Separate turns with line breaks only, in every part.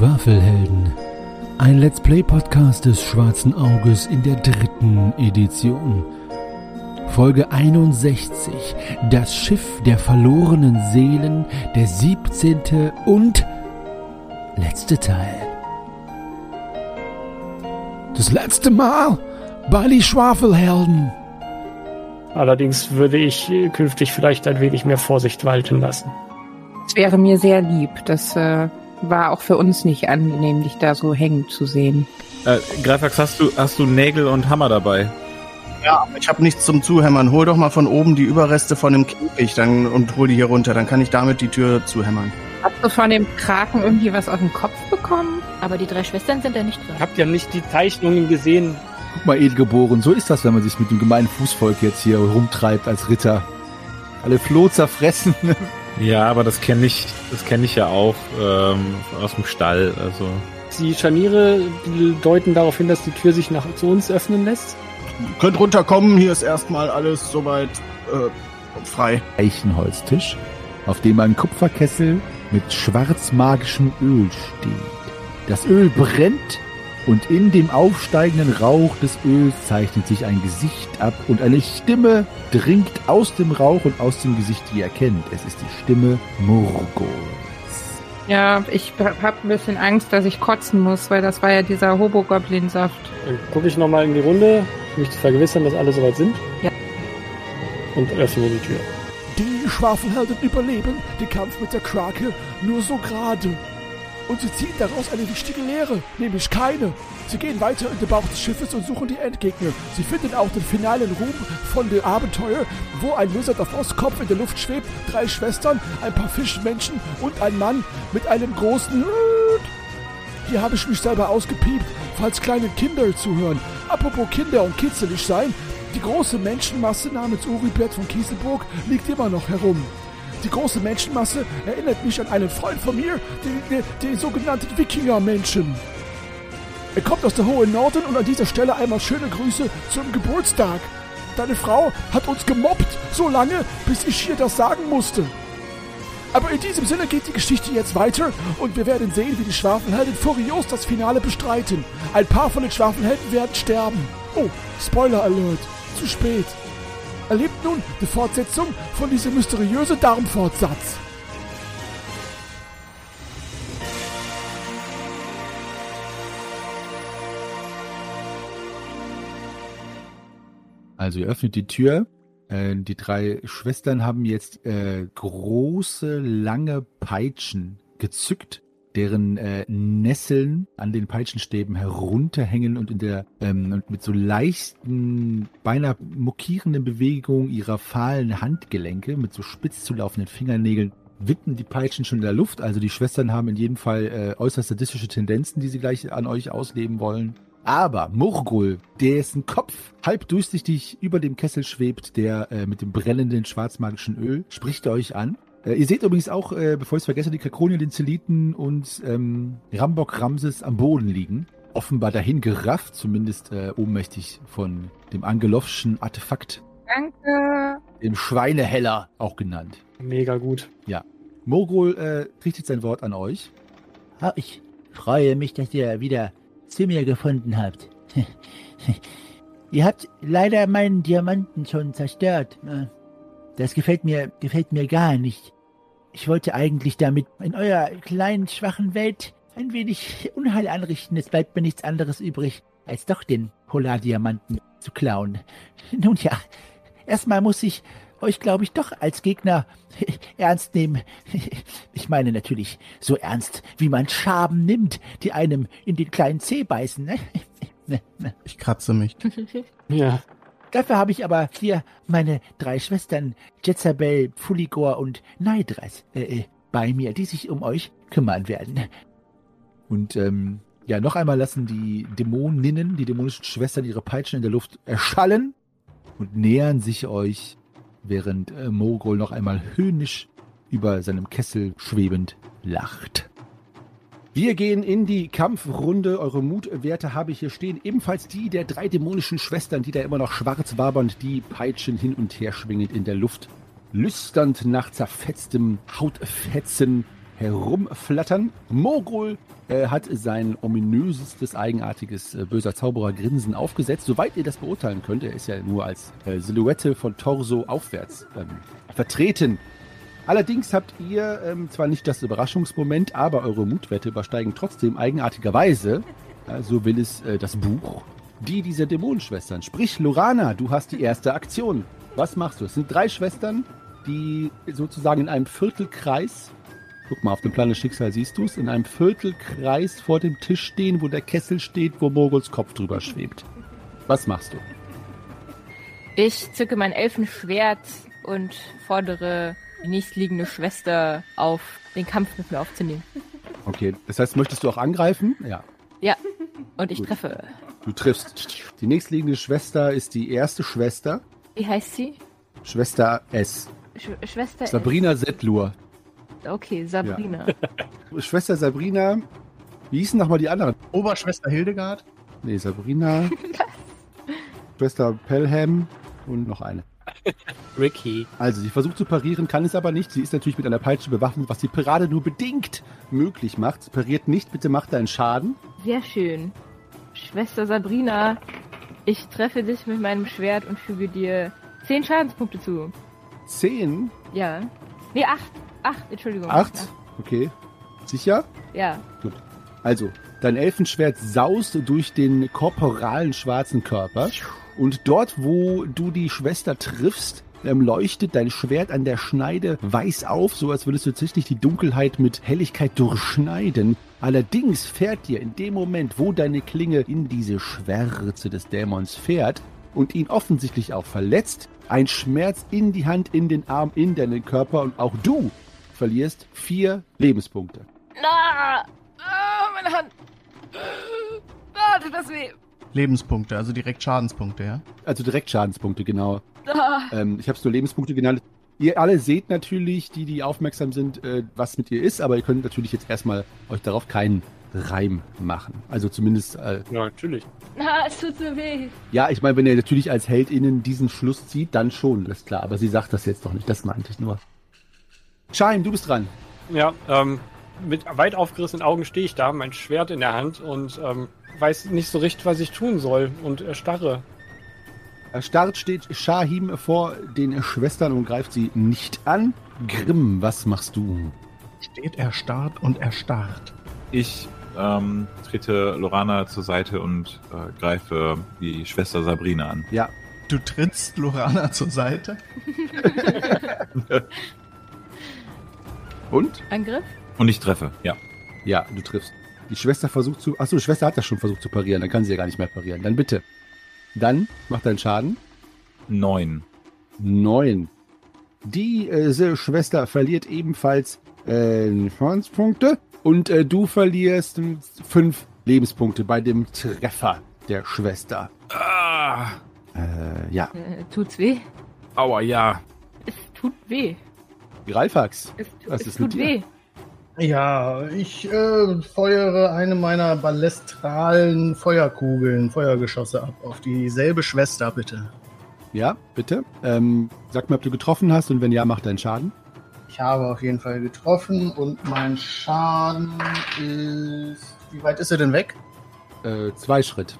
Schwafelhelden. Ein Let's Play Podcast des Schwarzen Auges in der dritten Edition. Folge 61. Das Schiff der verlorenen Seelen, der 17. und letzte Teil. Das letzte Mal bei die Schwafelhelden.
Allerdings würde ich künftig vielleicht ein wenig mehr Vorsicht walten lassen.
Es wäre mir sehr lieb. Das äh, war auch für uns nicht angenehm, dich da so hängen zu sehen.
Äh, Greifax, hast du, hast du Nägel und Hammer dabei?
Ja, ich habe nichts zum Zuhämmern. Hol doch mal von oben die Überreste von dem Käfig dann, und hol die hier runter. Dann kann ich damit die Tür zuhämmern.
Hast du von dem Kraken irgendwie was auf den Kopf bekommen?
Aber die drei Schwestern sind da nicht drin.
Habt ihr nicht die Zeichnungen gesehen?
Guck mal, Edelgeboren, so ist das, wenn man sich mit dem gemeinen Fußvolk jetzt hier rumtreibt als Ritter. Alle Floh zerfressen.
Ja, aber das kenne ich, das kenne ich ja auch ähm, aus dem Stall. Also
Die Scharniere deuten darauf hin, dass die Tür sich nach zu uns öffnen lässt.
Könnt runterkommen, hier ist erstmal alles soweit äh, frei.
Eichenholztisch, auf dem ein Kupferkessel mit schwarzmagischem Öl steht. Das Öl brennt und in dem aufsteigenden Rauch des Öls zeichnet sich ein Gesicht ab und eine Stimme dringt aus dem Rauch und aus dem Gesicht, die ihr kennt. Es ist die Stimme Murgols.
Ja, ich habe ein bisschen Angst, dass ich kotzen muss, weil das war ja dieser Hobo-Goblin-Saft.
Dann gucke ich nochmal in die Runde, um mich zu vergewissern, dass alle soweit sind.
Ja.
Und öffne die Tür.
Die Schwafelhelden überleben den Kampf mit der Krake nur so gerade. Und sie ziehen daraus eine wichtige Lehre, nämlich keine. Sie gehen weiter in den Bauch des Schiffes und suchen die Endgegner. Sie finden auch den finalen Ruhm von dem Abenteuer, wo ein Lizard auf Ostkopf in der Luft schwebt, drei Schwestern, ein paar Fischmenschen und ein Mann mit einem großen Hut. Hier habe ich mich selber ausgepiept, falls kleine Kinder zuhören. Apropos Kinder und kitzelig sein, die große Menschenmasse namens Uribert von Kieselburg liegt immer noch herum. Die große Menschenmasse erinnert mich an einen Freund von mir, den, den, den sogenannten Wikinger-Menschen. Er kommt aus der hohen Norden und an dieser Stelle einmal schöne Grüße zum Geburtstag. Deine Frau hat uns gemobbt, so lange, bis ich hier das sagen musste. Aber in diesem Sinne geht die Geschichte jetzt weiter und wir werden sehen, wie die Schwafelhelden furios das Finale bestreiten. Ein paar von den Schwafelhelden werden sterben. Oh, Spoiler Alert. Zu spät. Erlebt nun die Fortsetzung von diesem mysteriösen Darmfortsatz.
Also ihr öffnet die Tür. Äh, die drei Schwestern haben jetzt äh, große, lange Peitschen gezückt, deren äh, Nesseln an den Peitschenstäben herunterhängen und in der ähm, und mit so leichten, beinahe mokierenden Bewegungen ihrer fahlen Handgelenke, mit so spitz zulaufenden Fingernägeln, wippen die Peitschen schon in der Luft. Also die Schwestern haben in jedem Fall äh, äußerst sadistische Tendenzen, die sie gleich an euch ausleben wollen. Aber Murgul, dessen Kopf halb durchsichtig über dem Kessel schwebt, der äh, mit dem brennenden schwarzmagischen Öl, spricht euch an. Äh, ihr seht übrigens auch, äh, bevor ich es vergesse, die Kakronien, den Zeliten und ähm, Rambok Ramses am Boden liegen. Offenbar dahin gerafft, zumindest äh, ohnmächtig von dem Angelovschen Artefakt,
Danke.
dem Schweineheller auch genannt.
Mega gut.
Morgul äh, richtet sein Wort an euch.
Ah, Ich freue mich, dass ihr wieder zu mir gefunden habt. ihr habt leider meinen Diamanten schon zerstört. Das gefällt mir, gefällt mir gar nicht. Ich wollte eigentlich damit in eurer kleinen, schwachen Welt ein wenig Unheil anrichten. Es bleibt mir nichts anderes übrig, als doch den Polardiamanten zu klauen. Nun ja, erstmal muss ich euch, glaube ich, doch als Gegner ernst nehmen. Ich meine natürlich so ernst, wie man Schaben nimmt, die einem in den kleinen Zeh beißen. Ne?
Ich kratze mich.
Ja.
Dafür habe ich aber hier meine drei Schwestern Jezabel, Fuligor und Neidras äh, äh, bei mir, die sich um euch kümmern werden.
Und ähm, ja, noch einmal lassen die Dämoninnen, die dämonischen Schwestern, ihre Peitschen in der Luft erschallen und nähern sich euch, während äh, Mogul noch einmal höhnisch über seinem Kessel schwebend lacht. Wir gehen in die Kampfrunde. Eure Mutwerte habe ich hier stehen. Ebenfalls die der drei dämonischen Schwestern, die da immer noch schwarz wabernd die Peitschen hin und her schwingend in der Luft. Lüsternd nach zerfetztem Hautfetzen herumflattern. Mogul äh, hat sein ominösestes, eigenartiges, äh, böser Zauberer-Grinsen aufgesetzt. Soweit ihr das beurteilen könnt, er ist ja nur als äh, Silhouette von Torso aufwärts ähm, vertreten. Allerdings habt ihr ähm, zwar nicht das Überraschungsmoment, aber eure Mutwerte übersteigen trotzdem eigenartigerweise, äh, so will es äh, das Buch, die dieser Dämonenschwestern. Sprich, Lorana, du hast die erste Aktion. Was machst du? Es sind drei Schwestern, die sozusagen in einem Viertelkreis, guck mal, auf dem Plan des Schicksals siehst du es, in einem Viertelkreis vor dem Tisch stehen, wo der Kessel steht, wo Moguls Kopf drüber schwebt. Was machst du?
Ich zücke mein Elfenschwert und fordere die nächstliegende Schwester auf, den Kampf mit mir aufzunehmen.
Okay, das heißt, möchtest du auch angreifen? Ja.
Ja, und ich
Gut.
treffe.
Du triffst. Die nächstliegende Schwester ist die erste Schwester,
Wie heißt sie?
Schwester S.
Sch Schwester
Sabrina Settlur.
S. Okay, Sabrina.
Schwester Sabrina. Wie hießen nochmal die anderen?
Oberschwester Hildegard.
Nee, Sabrina. Schwester Pelham und noch eine.
Ricky.
Also, sie versucht zu parieren, kann es aber nicht. Sie ist natürlich mit einer Peitsche bewaffnet, was die Parade nur bedingt möglich macht. Sie pariert nicht, bitte macht deinen Schaden.
Sehr schön. Schwester Sabrina, ich treffe dich mit meinem Schwert und füge dir 10 Schadenspunkte zu.
Zehn,
Ja. Nee, 8. 8, Entschuldigung.
acht. Okay. Sicher?
Ja.
Also, dein Elfenschwert saust durch den korporalen schwarzen Körper. Und dort, wo du die Schwester triffst, ähm, leuchtet dein Schwert an der Schneide weiß auf, so als würdest du tatsächlich die Dunkelheit mit Helligkeit durchschneiden. Allerdings fährt dir in dem Moment, wo deine Klinge in diese Schwärze des Dämons fährt und ihn offensichtlich auch verletzt, ein Schmerz in die Hand, in den Arm, in deinen Körper und auch du verlierst vier Lebenspunkte.
Na! Ah, meine Hand! Tut das weh!
Lebenspunkte, also direkt Schadenspunkte, ja?
Also direkt Schadenspunkte, genau.
Ah.
Ähm, ich habe es nur Lebenspunkte genannt. Ihr alle seht natürlich, die, die aufmerksam sind, äh, was mit ihr ist, aber ihr könnt natürlich jetzt erstmal euch darauf keinen Reim machen. Also zumindest, äh,
Ja, natürlich.
Ah, es tut so weh.
ja, ich meine, wenn ihr natürlich als HeldInnen diesen Schluss zieht, dann schon, das ist klar. Aber sie sagt das jetzt doch nicht, das meinte ich nur. Schein, du bist dran.
Ja, ähm, mit weit aufgerissenen Augen stehe ich da, mein Schwert in der Hand und ähm, weiß nicht so recht, was ich tun soll und erstarre.
Erstarrt steht Shahim vor den Schwestern und greift sie nicht an. Grimm, was machst du?
Steht erstarrt und erstarrt.
Ich ähm, trete Lorana zur Seite und äh, greife die Schwester Sabrina an.
Ja,
Du trittst Lorana zur Seite.
und?
Angriff?
Und ich treffe, ja.
Ja, du triffst. Die Schwester versucht zu. Achso, die Schwester hat das schon versucht zu parieren, dann kann sie ja gar nicht mehr parieren. Dann bitte. Dann macht deinen Schaden.
Neun.
Neun. Die äh, Schwester verliert ebenfalls äh, Schadenspunkte. Und äh, du verlierst fünf Lebenspunkte bei dem Treffer der Schwester.
Ah,
Äh, ja.
Äh, tut's weh?
aua, ja.
Es tut weh.
Greifax.
Es, tu
Was
es
ist mit
tut
dir?
weh.
Ja, ich äh, feuere eine meiner ballestralen Feuerkugeln, Feuergeschosse ab. Auf dieselbe Schwester, bitte.
Ja, bitte. Ähm, sag mir, ob du getroffen hast und wenn ja, mach deinen Schaden.
Ich habe auf jeden Fall getroffen und mein Schaden ist. Wie weit ist er denn weg?
Äh, zwei Schritt.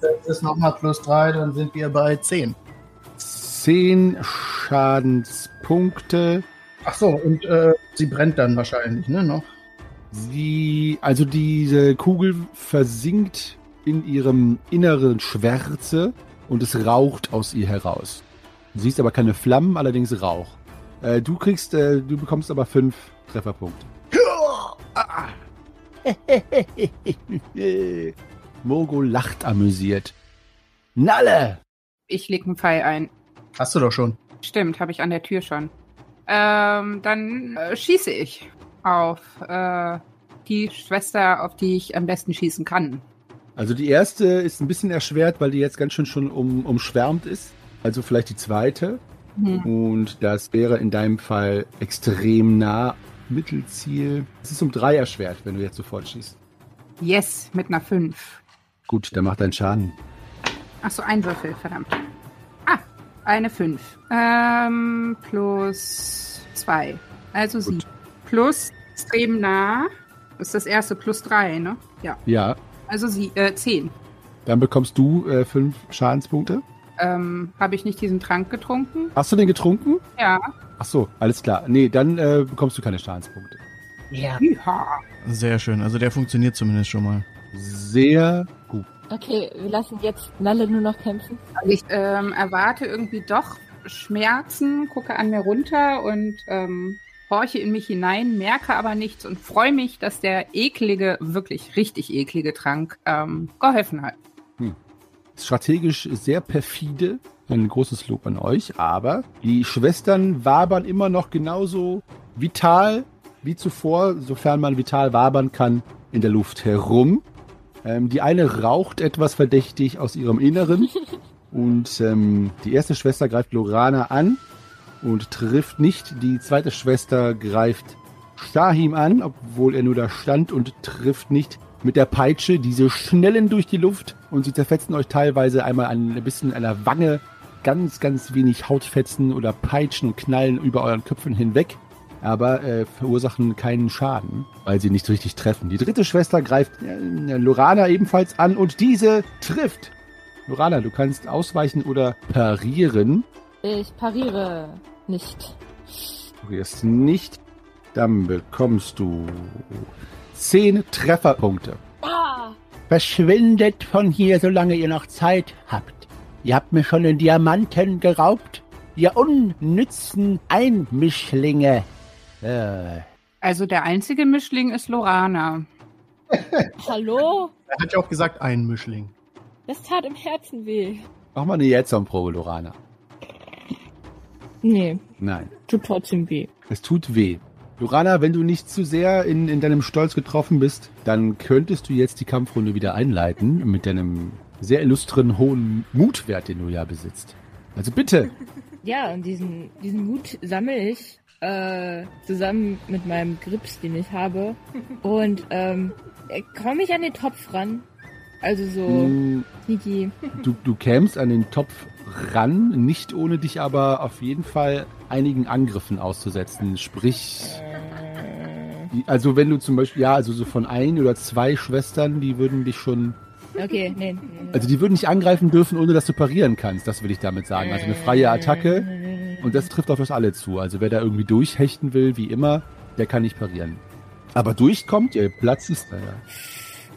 Das ist nochmal plus drei, dann sind wir bei 10.
Zehn Schadenspunkte.
Ach so, und äh, sie brennt dann wahrscheinlich, ne? Noch.
Sie, also diese Kugel versinkt in ihrem inneren Schwärze und es raucht aus ihr heraus. Du siehst aber keine Flammen, allerdings Rauch. Äh, du kriegst, äh, du bekommst aber fünf Trefferpunkte. Mogo lacht amüsiert. Nalle!
Ich leg einen Pfeil ein.
Hast du doch schon.
Stimmt, habe ich an der Tür schon. Ähm, dann äh, schieße ich auf äh, die Schwester, auf die ich am besten schießen kann.
Also die erste ist ein bisschen erschwert, weil die jetzt ganz schön schon um, umschwärmt ist. Also vielleicht die zweite.
Hm.
Und das wäre in deinem Fall extrem nah. Mittelziel. Es ist um drei erschwert, wenn du jetzt sofort schießt.
Yes, mit einer 5.
Gut, dann macht deinen Schaden.
Ach so, ein Würfel, verdammt. Eine 5. Ähm, plus 2. Also 7. Plus extrem nah. Das ist das erste plus drei, ne? Ja.
Ja,
Also sie, äh, zehn.
dann bekommst du äh, fünf Schadenspunkte.
Ähm, habe ich nicht diesen Trank getrunken?
Hast du den getrunken?
Ja.
Ach so, alles klar. Nee, dann äh, bekommst du keine Schadenspunkte.
Ja.
Sehr schön. Also der funktioniert zumindest schon mal.
Sehr gut.
Okay, wir lassen jetzt Nalle nur noch kämpfen.
Also ich ähm, erwarte irgendwie doch Schmerzen, gucke an mir runter und ähm, horche in mich hinein, merke aber nichts und freue mich, dass der eklige, wirklich richtig eklige Trank ähm, geholfen hat.
Strategisch sehr perfide. Ein großes Lob an euch. Aber die Schwestern wabern immer noch genauso vital wie zuvor, sofern man vital wabern kann, in der Luft herum. Ähm, die eine raucht etwas verdächtig aus ihrem Inneren. Und ähm, die erste Schwester greift Lorana an und trifft nicht. Die zweite Schwester greift Shahim an, obwohl er nur da stand und trifft nicht mit der Peitsche. Diese schnellen durch die Luft und sie zerfetzen euch teilweise einmal ein bisschen an der Wange. Ganz, ganz wenig Hautfetzen oder Peitschen und Knallen über euren Köpfen hinweg. Aber äh, verursachen keinen Schaden, weil sie nicht richtig treffen. Die dritte Schwester greift äh, Lorana ebenfalls an und diese trifft. Lorana, du kannst ausweichen oder parieren.
Ich pariere nicht.
Du wirst nicht. Dann bekommst du 10 Trefferpunkte.
Ah!
Verschwindet von hier, solange ihr noch Zeit habt. Ihr habt mir schon den Diamanten geraubt. Ihr unnützen Einmischlinge. Äh,
Also der einzige Mischling ist Lorana.
Hallo?
Er hat ja auch gesagt, ein Mischling.
Das tat im Herzen weh.
Mach mal eine Jetson-Probe, Lorana.
Nee,
Nein,
tut trotzdem weh.
es tut weh. Lorana, wenn du nicht zu sehr in, in deinem Stolz getroffen bist, dann könntest du jetzt die Kampfrunde wieder einleiten mit deinem sehr illustren hohen Mutwert, den du ja besitzt. Also bitte.
Ja, und diesen, diesen Mut sammle ich äh, zusammen mit meinem Grips, den ich habe. Und ähm, komme ich an den Topf ran. Also so sneaky.
Du, du kämst an den Topf ran, nicht ohne dich aber auf jeden Fall einigen Angriffen auszusetzen. Sprich, die- also wenn du zum Beispiel, ja, also so von ein oder zwei Schwestern, die würden dich schon,
Okay, nee.
also die würden nicht angreifen dürfen, ohne dass du parieren kannst. Das will ich damit sagen. Also eine freie Attacke und das trifft auf das alle zu. Also wer da irgendwie durchhechten will, wie immer, der kann nicht parieren. Aber durchkommt, ihr Platz ist da ja.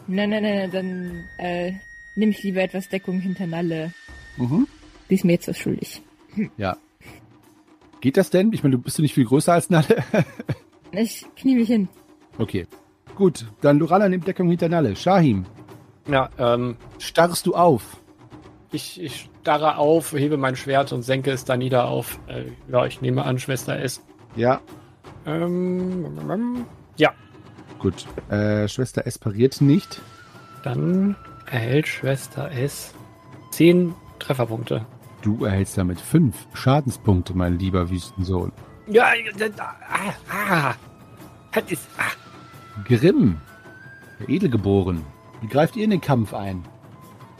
Nein, nein, nein, dann äh, nehme ich lieber etwas Deckung hinter Nalle.
Mhm.
Die ist mir jetzt was schuldig.
Ja. Geht das denn? Ich meine, du bist du nicht viel größer als Nalle.
Ich knie mich hin.
Okay. Gut, dann Lorana nimmt Deckung hinter Nalle. Shahim,
Ja, ähm,
starrst du auf?
ich, ich starre auf, hebe mein Schwert und senke es da nieder auf. Äh, ja, ich nehme an, Schwester S.
Ja.
Ähm, ja,
Gut. Äh, Schwester S pariert nicht.
dann erhält Schwester S 10 Trefferpunkte.
Du erhältst damit fünf Schadenspunkte, mein lieber Wüstensohn.
Ja, das, ah, ah, das ist, ah.
Grimm, der Edelgeboren. Wie greift ihr in den Kampf ein?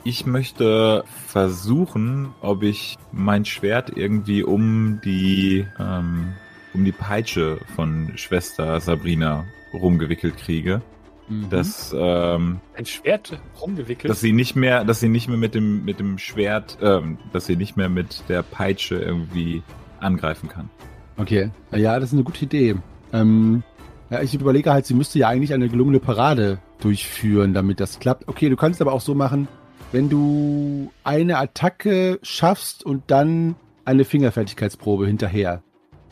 Ich möchte versuchen, ob ich mein Schwert irgendwie um die ähm, um die Peitsche von Schwester Sabrina rumgewickelt kriege,
Mhm.
dass ähm,
ein Schwert rumgewickelt.
dass sie nicht mehr, dass sie nicht mehr mit dem mit dem Schwert, ähm, dass sie nicht mehr mit der Peitsche irgendwie angreifen kann.
Okay. Ja, das ist eine gute Idee. Ähm, ja, ich überlege halt, sie müsste ja eigentlich eine gelungene Parade durchführen, damit das klappt. Okay, du kannst aber auch so machen, wenn du eine Attacke schaffst und dann eine Fingerfertigkeitsprobe hinterher,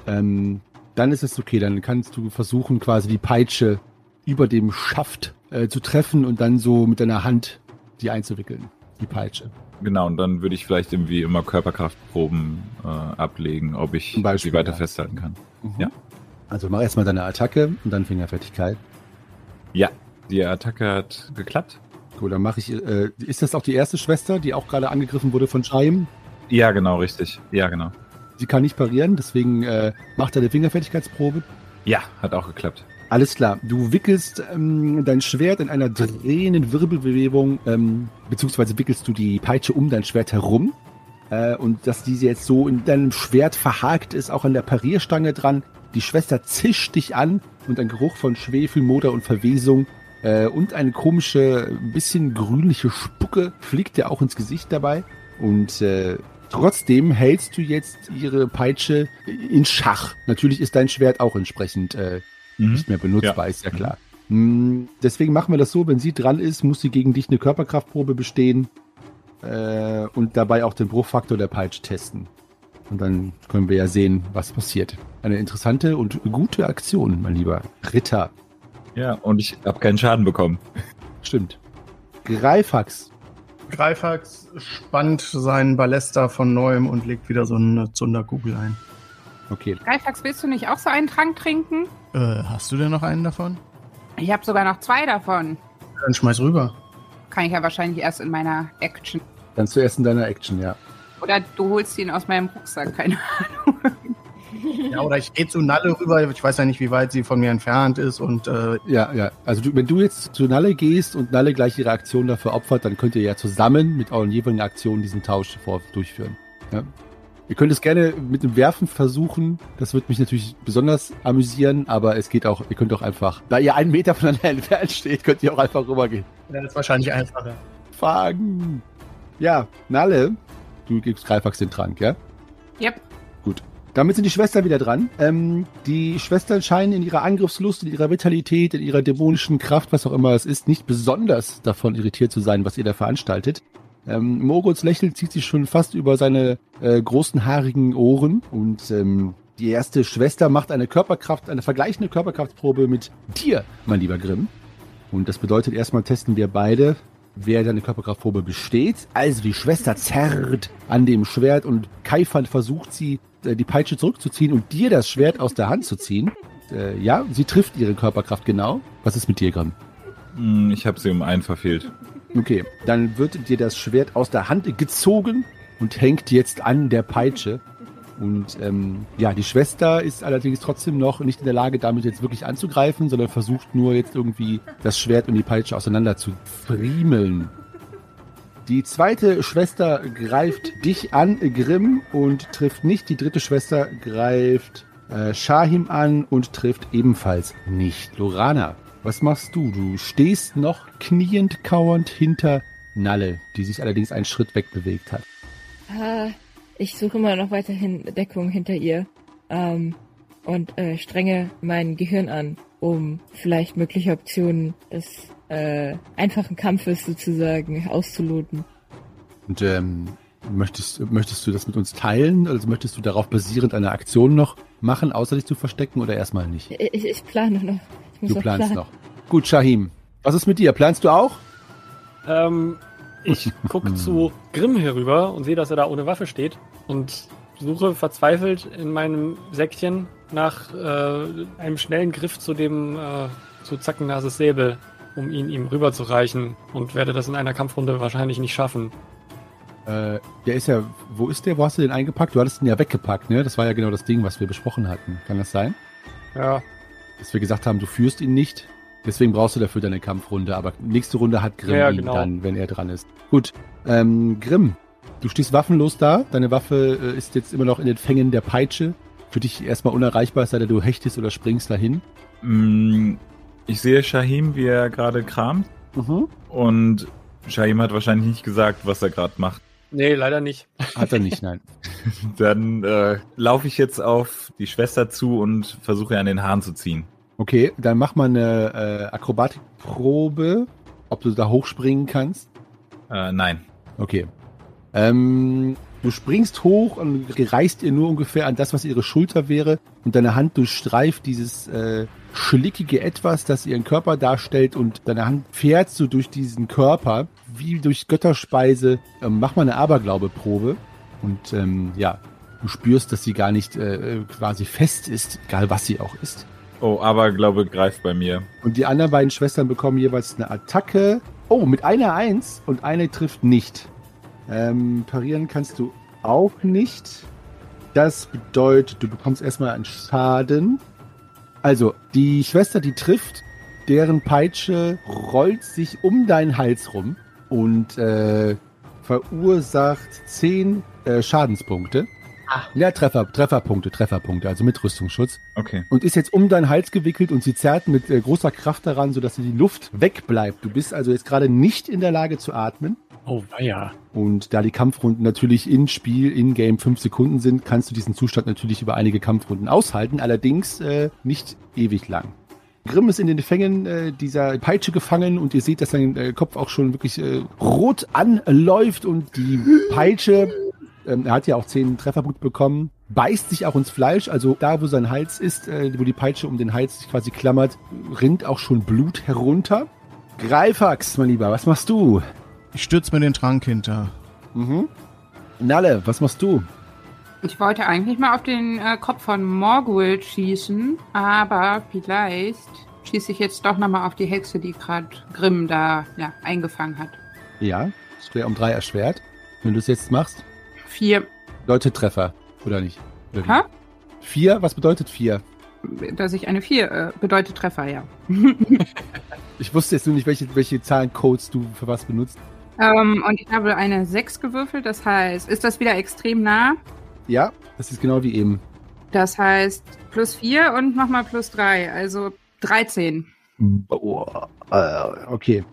ähm, dann ist es okay. Dann kannst du versuchen, quasi die Peitsche über dem Schaft äh, zu treffen und dann so mit deiner Hand die einzuwickeln. Die Peitsche.
Genau, und dann würde ich vielleicht irgendwie immer Körperkraftproben äh, ablegen, ob ich
Beispiel,
sie weiter
ja.
festhalten kann. Ja.
Also mach erstmal deine Attacke und dann Fingerfertigkeit.
Ja, die Attacke hat geklappt.
Gut, dann mache ich. Äh, ist das auch die erste Schwester, die auch gerade angegriffen wurde von Scheim?
Ja, genau, richtig. Ja, genau.
Sie kann nicht parieren, deswegen äh, macht er eine Fingerfertigkeitsprobe.
Ja, hat auch geklappt.
Alles klar. Du wickelst ähm, dein Schwert in einer drehenden Wirbelbewegung, ähm, beziehungsweise wickelst du die Peitsche um dein Schwert herum. Äh, und dass diese jetzt so in deinem Schwert verhakt ist, auch an der Parierstange dran, Die Schwester zischt dich an und ein Geruch von Schwefel, Moder und Verwesung äh, und eine komische, ein bisschen grünliche Spucke fliegt dir auch ins Gesicht dabei. Und äh, trotzdem hältst du jetzt ihre Peitsche in Schach. Natürlich ist dein Schwert auch entsprechend äh,
Mhm.
nicht mehr benutzbar,
Ja.
ist ja klar. Mm, Deswegen machen wir das so, wenn sie dran ist, muss sie gegen dich eine Körperkraftprobe bestehen äh, und dabei auch den Bruchfaktor der Peitsche testen. Und dann können wir ja sehen, was passiert. Eine interessante und gute Aktion, mein lieber Ritter.
Ja, und ich habe keinen Schaden bekommen.
Stimmt. Greifax.
Greifax spannt seinen Ballester von neuem und legt wieder so eine Zunderkugel ein.
Okay.
Greifax, willst du nicht auch so einen Trank trinken?
Äh, hast du denn noch einen davon?
Ich habe sogar noch zwei davon.
Dann schmeiß rüber.
Kann ich ja wahrscheinlich erst in meiner Action.
Dann zuerst in deiner Action, ja.
Oder du holst ihn aus meinem Rucksack, keine
Ja, oder ich gehe zu Nalle rüber. Ich weiß ja nicht, wie weit sie von mir entfernt ist und äh,
Ja, ja. Also du, wenn du jetzt zu Nalle gehst und Nalle gleich ihre Aktion dafür opfert, dann könnt ihr ja zusammen mit euren jeweiligen Aktionen diesen Tausch vor durchführen. Ja. Ihr könnt es gerne mit dem Werfen versuchen. Das wird mich natürlich besonders amüsieren, aber es geht auch, ihr könnt auch einfach, da ihr einen Meter voneinander entfernt steht, könnt ihr auch einfach rübergehen.
das ist wahrscheinlich einfacher.
Fangen. Ja, Nalle, du gibst Greifax den Trank, ja?
Yep.
Damit sind die Schwestern wieder dran. Ähm, die Schwestern scheinen in ihrer Angriffslust, in ihrer Vitalität, in ihrer dämonischen Kraft, was auch immer es ist, nicht besonders davon irritiert zu sein, was ihr da veranstaltet. Ähm, Moruts Lächeln zieht sich schon fast über seine äh, großen haarigen Ohren und ähm, die erste Schwester macht eine Körperkraft, eine vergleichende Körperkraftprobe mit dir, mein lieber Grimm. Und das bedeutet, erstmal testen wir beide, wer deine Körperkraftprobe besteht. Also die Schwester zerrt an dem Schwert und Kaifan versucht sie, die Peitsche zurückzuziehen und dir das Schwert aus der Hand zu ziehen. Äh, ja, sie trifft ihre Körperkraft genau. Was ist mit dir, Grimm?
Hm, Ich habe sie um einen verfehlt.
Okay, dann wird dir das Schwert aus der Hand gezogen und hängt jetzt an der Peitsche. Und ähm, ja, die Schwester ist allerdings trotzdem noch nicht in der Lage, damit jetzt wirklich anzugreifen, sondern versucht nur jetzt irgendwie das Schwert und die Peitsche auseinander zu friemeln. Die zweite Schwester greift dich an, Grimm, und trifft nicht. Die dritte Schwester greift äh, Shahim an und trifft ebenfalls nicht. Lorana, was machst du? Du stehst noch kniend kauernd hinter Nalle, die sich allerdings einen Schritt wegbewegt hat.
Ah, ich suche immer noch weiterhin Deckung hinter ihr ähm, und äh, strenge mein Gehirn an, um vielleicht mögliche Optionen des äh, einfachen Kampfes sozusagen auszuloten.
Und ähm, möchtest, möchtest du das mit uns teilen? Also möchtest du darauf basierend eine Aktion noch machen, außer dich zu verstecken oder erstmal nicht?
Ich, ich plane noch. Ich muss
Du
noch
planst
planen.
noch. Gut, Shahim. Was ist mit dir? Planst du auch?
Ähm, ich gucke zu Grimm herüber und sehe, dass er da ohne Waffe steht und suche verzweifelt in meinem Säckchen nach äh, einem schnellen Griff zu dem äh, zu Zackennases Säbel, um ihn ihm rüberzureichen und werde das in einer Kampfrunde wahrscheinlich nicht schaffen.
Äh, der ist ja, wo ist der? Wo hast du den eingepackt? Du hattest ihn ja weggepackt, ne? Das war ja genau das Ding, was wir besprochen hatten. Kann das sein?
Ja,
Dass wir gesagt haben, du führst ihn nicht. Deswegen brauchst du dafür deine Kampfrunde. Aber nächste Runde hat Grimm
Ja,
ihn
genau.
dann, wenn er dran ist. Gut. Ähm, Grimm, du stehst waffenlos da. Deine Waffe äh, ist jetzt immer noch in den Fängen der Peitsche. Für dich erstmal unerreichbar, es sei denn, du hechtest oder springst dahin.
Hm, Ich sehe Shahim, wie er gerade kramt. Und Shahim hat wahrscheinlich nicht gesagt, was er gerade macht.
nee, leider nicht.
Hat er nicht, nein.
Dann äh, laufe ich jetzt auf die Schwester zu und versuche ihr an den Haaren zu ziehen.
Okay, dann mach mal eine äh, Akrobatikprobe, ob du da hochspringen kannst.
Äh, nein.
Okay. Ähm, du springst hoch und reißt ihr nur ungefähr an das, was ihre Schulter wäre. Und deine Hand durchstreift dieses äh, schlickige Etwas, das ihren Körper darstellt. Und deine Hand fährt so durch diesen Körper, wie durch Götterspeise. Ähm, mach mal eine Aberglaube-Probe. Und ähm, ja, du spürst, dass sie gar nicht äh, quasi fest ist, egal was sie auch ist.
Oh, aber glaube greift bei mir.
Und die anderen beiden Schwestern bekommen jeweils eine Attacke. Oh, mit einer Eins und eine trifft nicht. Ähm, parieren kannst du auch nicht. Das bedeutet, du bekommst erstmal einen Schaden. Also, die Schwester, die trifft, deren Peitsche rollt sich um deinen Hals rum und äh, verursacht 10 äh, Schadenspunkte. Ja, Treffer, Trefferpunkte, Trefferpunkte, also mit Rüstungsschutz.
Okay.
Und ist jetzt um deinen Hals gewickelt und sie zerrt mit äh, großer Kraft daran, sodass die Luft wegbleibt. Du bist also jetzt gerade nicht in der Lage zu atmen.
Oh, ja.
Und da die Kampfrunden natürlich in Spiel, in Game fünf Sekunden sind, kannst du diesen Zustand natürlich über einige Kampfrunden aushalten, allerdings äh, nicht ewig lang. Grimm ist in den Fängen äh, dieser Peitsche gefangen und ihr seht, dass sein äh, Kopf auch schon wirklich äh, rot anläuft und die Peitsche, ähm, er hat ja auch zehn Trefferpunkte bekommen, beißt sich auch ins Fleisch, also da, wo sein Hals ist, äh, wo die Peitsche um den Hals sich quasi klammert, rinnt auch schon Blut herunter. Greifax, mein Lieber, was machst du?
Ich stürze mir den Trank hinter.
Mhm. Nalle, was machst du?
Ich wollte eigentlich mal auf den äh, Kopf von Morgul schießen, aber vielleicht schieße ich jetzt doch nochmal auf die Hexe, die gerade Grimm da ja, eingefangen hat.
Ja, es wäre um drei erschwert. Wenn du es jetzt machst,
Vier.
bedeutet Treffer, oder nicht? Oder?
Hä?
Vier? Was bedeutet vier?
Dass ich eine Vier äh, bedeutet Treffer, ja.
Ich wusste jetzt nur nicht, welche, welche Zahlencodes du für was benutzt.
Ähm, und ich habe eine 6 gewürfelt, das heißt, ist das wieder extrem nah?
Ja, das ist genau wie eben.
Das heißt plus 4 und nochmal plus 3, also 13.
Oh, äh, okay.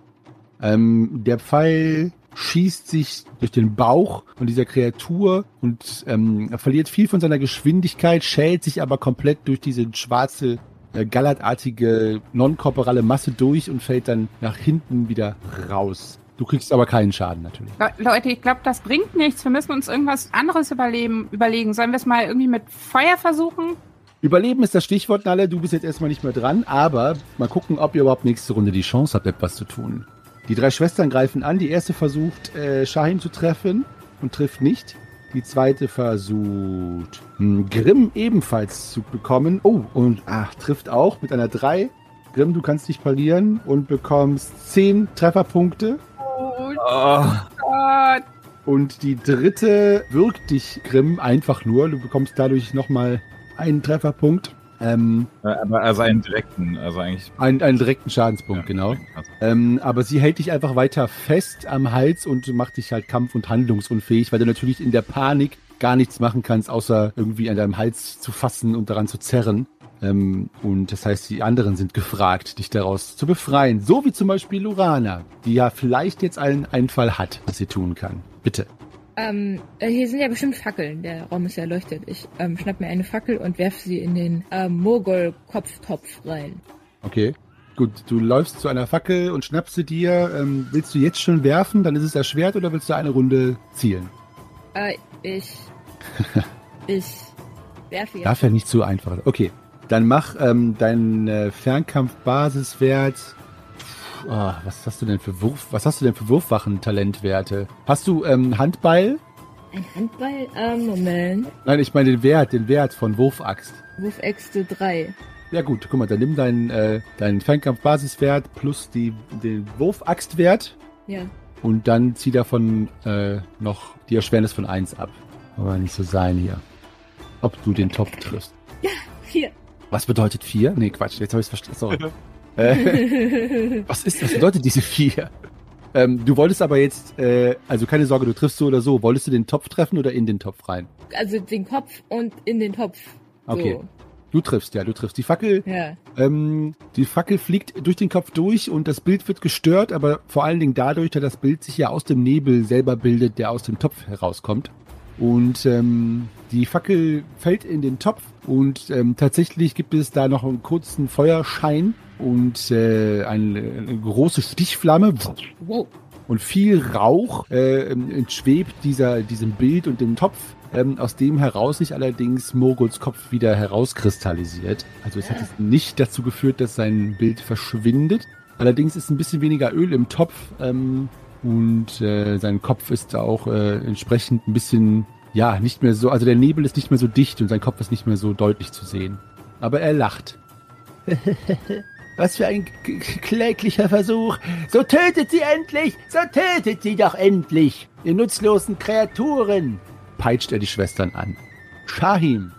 Ähm, der Pfeil schießt sich durch den Bauch von dieser Kreatur und ähm, er verliert viel von seiner Geschwindigkeit, schält sich aber komplett durch diese schwarze, äh, gallertartige, non-korporale Masse durch und fällt dann nach hinten wieder raus. Du kriegst aber keinen Schaden natürlich.
Le Leute, ich glaube, das bringt nichts. Wir müssen uns irgendwas anderes überleben, überlegen. Sollen wir es mal irgendwie mit Feuer versuchen?
Überleben ist das Stichwort, Nalle. Du bist jetzt erstmal nicht mehr dran, aber mal gucken, ob ihr überhaupt nächste Runde die Chance habt, etwas zu tun. Die drei Schwestern greifen an. Die erste versucht, äh, Shahin zu treffen und trifft nicht. Die zweite versucht, hm, Grimm ebenfalls zu bekommen. Oh, und ach, trifft auch mit einer 3. Grimm, du kannst dich parieren und bekommst 10 Trefferpunkte.
Oh Gott.
Und die dritte wirkt dich, Grimm, einfach nur. Du bekommst dadurch nochmal einen Trefferpunkt. Ähm,
aber also einen direkten, also eigentlich.
einen, einen direkten Schadenspunkt, genau.
Also,
Ähm, aber sie hält dich einfach weiter fest am Hals und macht dich halt kampf- und handlungsunfähig, weil du natürlich in der Panik gar nichts machen kannst, außer irgendwie an deinem Hals zu fassen und daran zu zerren. Ähm, und das heißt, die anderen sind gefragt, dich daraus zu befreien. So wie zum Beispiel Lurana, die ja vielleicht jetzt einen Einfall hat, was sie tun kann. Bitte.
Ähm, äh, hier sind ja bestimmt Fackeln. Der Raum ist ja erleuchtet. Ich ähm, schnapp mir eine Fackel und werfe sie in den ähm, Mogol-Kopftopf rein.
Okay. Gut, du läufst zu einer Fackel und schnappst sie dir. Ähm, willst du jetzt schon werfen, dann ist es erschwert oder willst du eine Runde zielen?
Äh, ich. ich werfe jetzt.
Darf ja nicht zu einfach. Okay. Dann mach ähm, deinen äh, Fernkampf-Basiswert. Ah, was hast du denn für Wurf? Was hast du denn für Wurfwachen-Talentwerte? Hast du ähm, Handball?
Ein Handball? Ähm, Moment.
Nein, ich meine den Wert, den Wert von Wurfaxt.
Wurfäxte 3.
Ja gut, guck mal, dann nimm deinen, äh, deinen Fernkampf-Basiswert plus die, den Wurfaxtwert
Ja.
und dann zieh davon äh, noch die Erschwernis von 1 ab. Aber nicht so sein hier. Ob du den Topf triffst.
Vier.
Was bedeutet 4? Nee, Quatsch, jetzt habe ich es verstanden. Sorry. äh, was ist, was bedeutet diese 4? Ähm, du wolltest aber jetzt, äh, also keine Sorge, du triffst so oder so. Wolltest du den Topf treffen oder in den Topf rein?
Also den Kopf und in den Topf. So.
Okay. Du triffst, ja, du triffst. Die Fackel,
Ja.
ähm, die Fackel fliegt durch den Kopf durch und das Bild wird gestört, aber vor allen Dingen dadurch, dass das Bild sich ja aus dem Nebel selber bildet, der aus dem Topf herauskommt. Und ähm, die Fackel fällt in den Topf und ähm, tatsächlich gibt es da noch einen kurzen Feuerschein und äh, eine, eine große Stichflamme
Wow.
und viel Rauch äh, entschwebt dieser, diesem Bild und dem Topf, ähm, aus dem heraus sich allerdings Moguls Kopf wieder herauskristallisiert. Also es hat jetzt nicht dazu geführt, dass sein Bild verschwindet. Allerdings ist ein bisschen weniger Öl im Topf ähm, und äh, sein Kopf ist auch äh, entsprechend ein bisschen, ja, nicht mehr so, also der Nebel ist nicht mehr so dicht und sein Kopf ist nicht mehr so deutlich zu sehen. Aber er lacht.
Was für ein kläglicher Versuch. So tötet sie endlich! So tötet sie doch endlich! Ihr nutzlosen Kreaturen!
Peitscht er die Schwestern an. Shahim,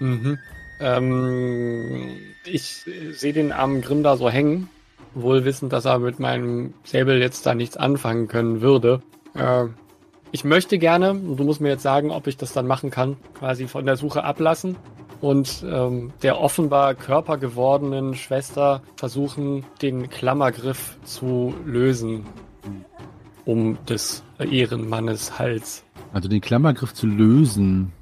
Mhm. Ähm, ich sehe den armen Grimm da so hängen, wohl wissend, dass er mit meinem Säbel jetzt da nichts anfangen können würde. Äh, ich möchte gerne, und du musst mir jetzt sagen, ob ich das dann machen kann, quasi von der Suche ablassen und ähm, der offenbar körpergewordenen Schwester versuchen, den Klammergriff zu lösen um des Ehrenmannes Hals.
Also den Klammergriff zu lösen.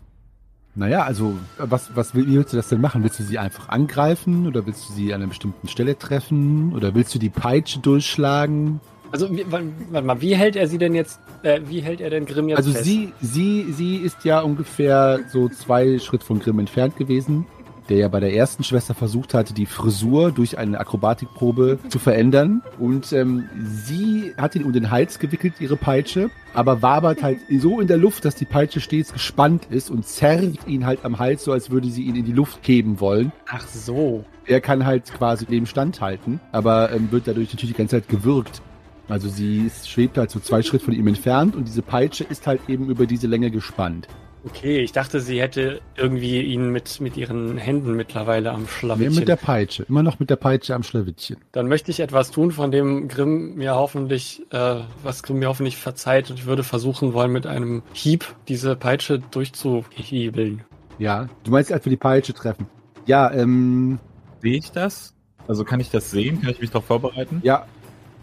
Naja, also was, was will, wie willst du das denn machen? Willst du sie einfach angreifen oder willst du sie an einer bestimmten Stelle treffen oder willst du die Peitsche durchschlagen?
Also, wie, warte mal, wie hält er sie denn jetzt, äh, wie hält er denn Grimm jetzt
Also
fest?
sie, sie, sie ist ja ungefähr so zwei Schritt von Grimm entfernt gewesen, der ja bei der ersten Schwester versucht hatte, die Frisur durch eine Akrobatikprobe zu verändern. Und ähm, sie hat ihn um den Hals gewickelt, ihre Peitsche, aber wabert halt so in der Luft, dass die Peitsche stets gespannt ist und zerrt ihn halt am Hals, so als würde sie ihn in die Luft heben wollen.
Ach so.
Er kann halt quasi dem standhalten, aber ähm, wird dadurch natürlich die ganze Zeit gewürgt. Also sie schwebt halt so zwei Schritt von ihm entfernt und diese Peitsche ist halt eben über diese Länge gespannt.
Okay, ich dachte, sie hätte irgendwie ihn mit, mit ihren Händen mittlerweile am
Nee,
Schlawittchen.
mit der Peitsche. Immer noch mit der Peitsche am Schlawittchen.
Dann möchte ich etwas tun, von dem Grimm mir hoffentlich, äh, was Grimm mir hoffentlich verzeiht und ich würde versuchen wollen, mit einem Hieb diese Peitsche durchzuhiebeln.
Ja, du meinst einfach die Peitsche treffen. Ja, ähm,
Sehe ich das? Also kann ich das sehen? Kann ich mich darauf vorbereiten?
ja,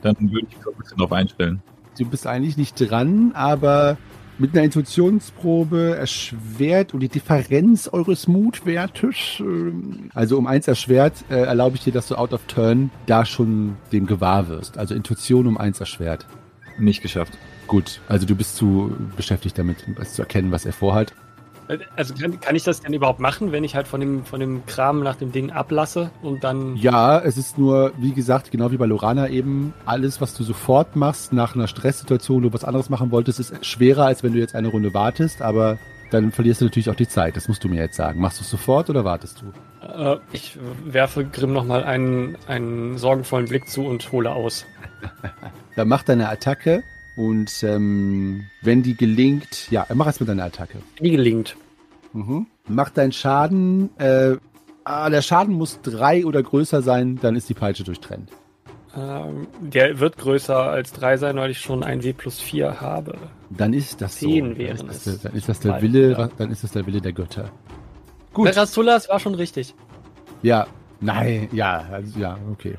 Dann würde ich mich so ein bisschen darauf einstellen.
du bist eigentlich nicht dran, aber mit einer Intuitionsprobe erschwert und die Differenz eures Mutwertes, ähm, also um eins erschwert, äh, erlaube ich dir, dass du out of turn da schon dem gewahr wirst. Also Intuition um eins erschwert.
Nicht geschafft.
Gut, also du bist zu beschäftigt damit, zu erkennen, was er vorhat.
Also kann, kann ich das denn überhaupt machen, wenn ich halt von dem, von dem Kram nach dem Ding ablasse und dann.
Ja, es ist nur, wie gesagt, genau wie bei Lorana eben, alles, was du sofort machst nach einer Stresssituation, wo du was anderes machen wolltest, ist schwerer, als wenn du jetzt eine Runde wartest, aber dann verlierst du natürlich auch die Zeit. Das musst du mir jetzt sagen. Machst du es sofort oder wartest du?
Äh, ich werfe Grimm nochmal einen, einen sorgenvollen Blick zu und hole aus.
Dann mach deine Attacke und ähm, wenn die gelingt, ja, mach erst mit deiner Attacke.
Wie gelingt.
Mhm. Mach deinen Schaden, äh, ah, der Schaden muss drei oder größer sein, dann ist die Peitsche durchtrennt.
Ähm, der wird größer als 3 sein, weil ich schon ein W plus 4 habe.
Dann ist das so.
Zehn
Dann
wären
ist das,
es.
der- dann ist das der Wille,
ja.
dann ist das der Wille der Götter. Gut.
Verasulas war schon richtig.
Ja, nein, ja, also, ja, okay.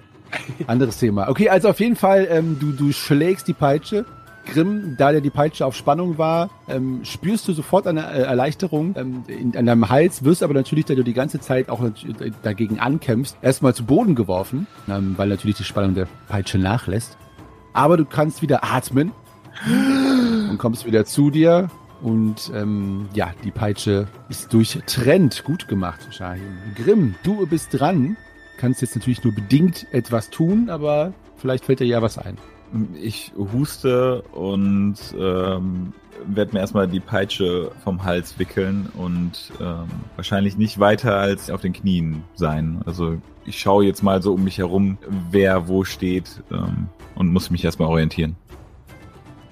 Anderes Thema. Okay, also auf jeden Fall, ähm, du, du schlägst die Peitsche. Grimm, da der die Peitsche auf Spannung war, ähm, spürst du sofort eine äh, Erleichterung ähm, in, an deinem Hals, wirst aber natürlich, da du die ganze Zeit auch nat- dagegen ankämpfst, erstmal zu Boden geworfen, ähm, weil natürlich die Spannung der Peitsche nachlässt. Aber du kannst wieder atmen und kommst wieder zu dir. Und ähm, ja, die Peitsche ist durchtrennt. Gut gemacht, Shahin. Grimm, du bist dran. Kannst jetzt natürlich nur bedingt etwas tun, aber vielleicht fällt dir ja was ein.
Ich huste und ähm, werde mir erstmal die Peitsche vom Hals wickeln und ähm, wahrscheinlich nicht weiter als auf den Knien sein. Also ich schaue jetzt mal so um mich herum, wer wo steht ähm, und muss mich erstmal orientieren.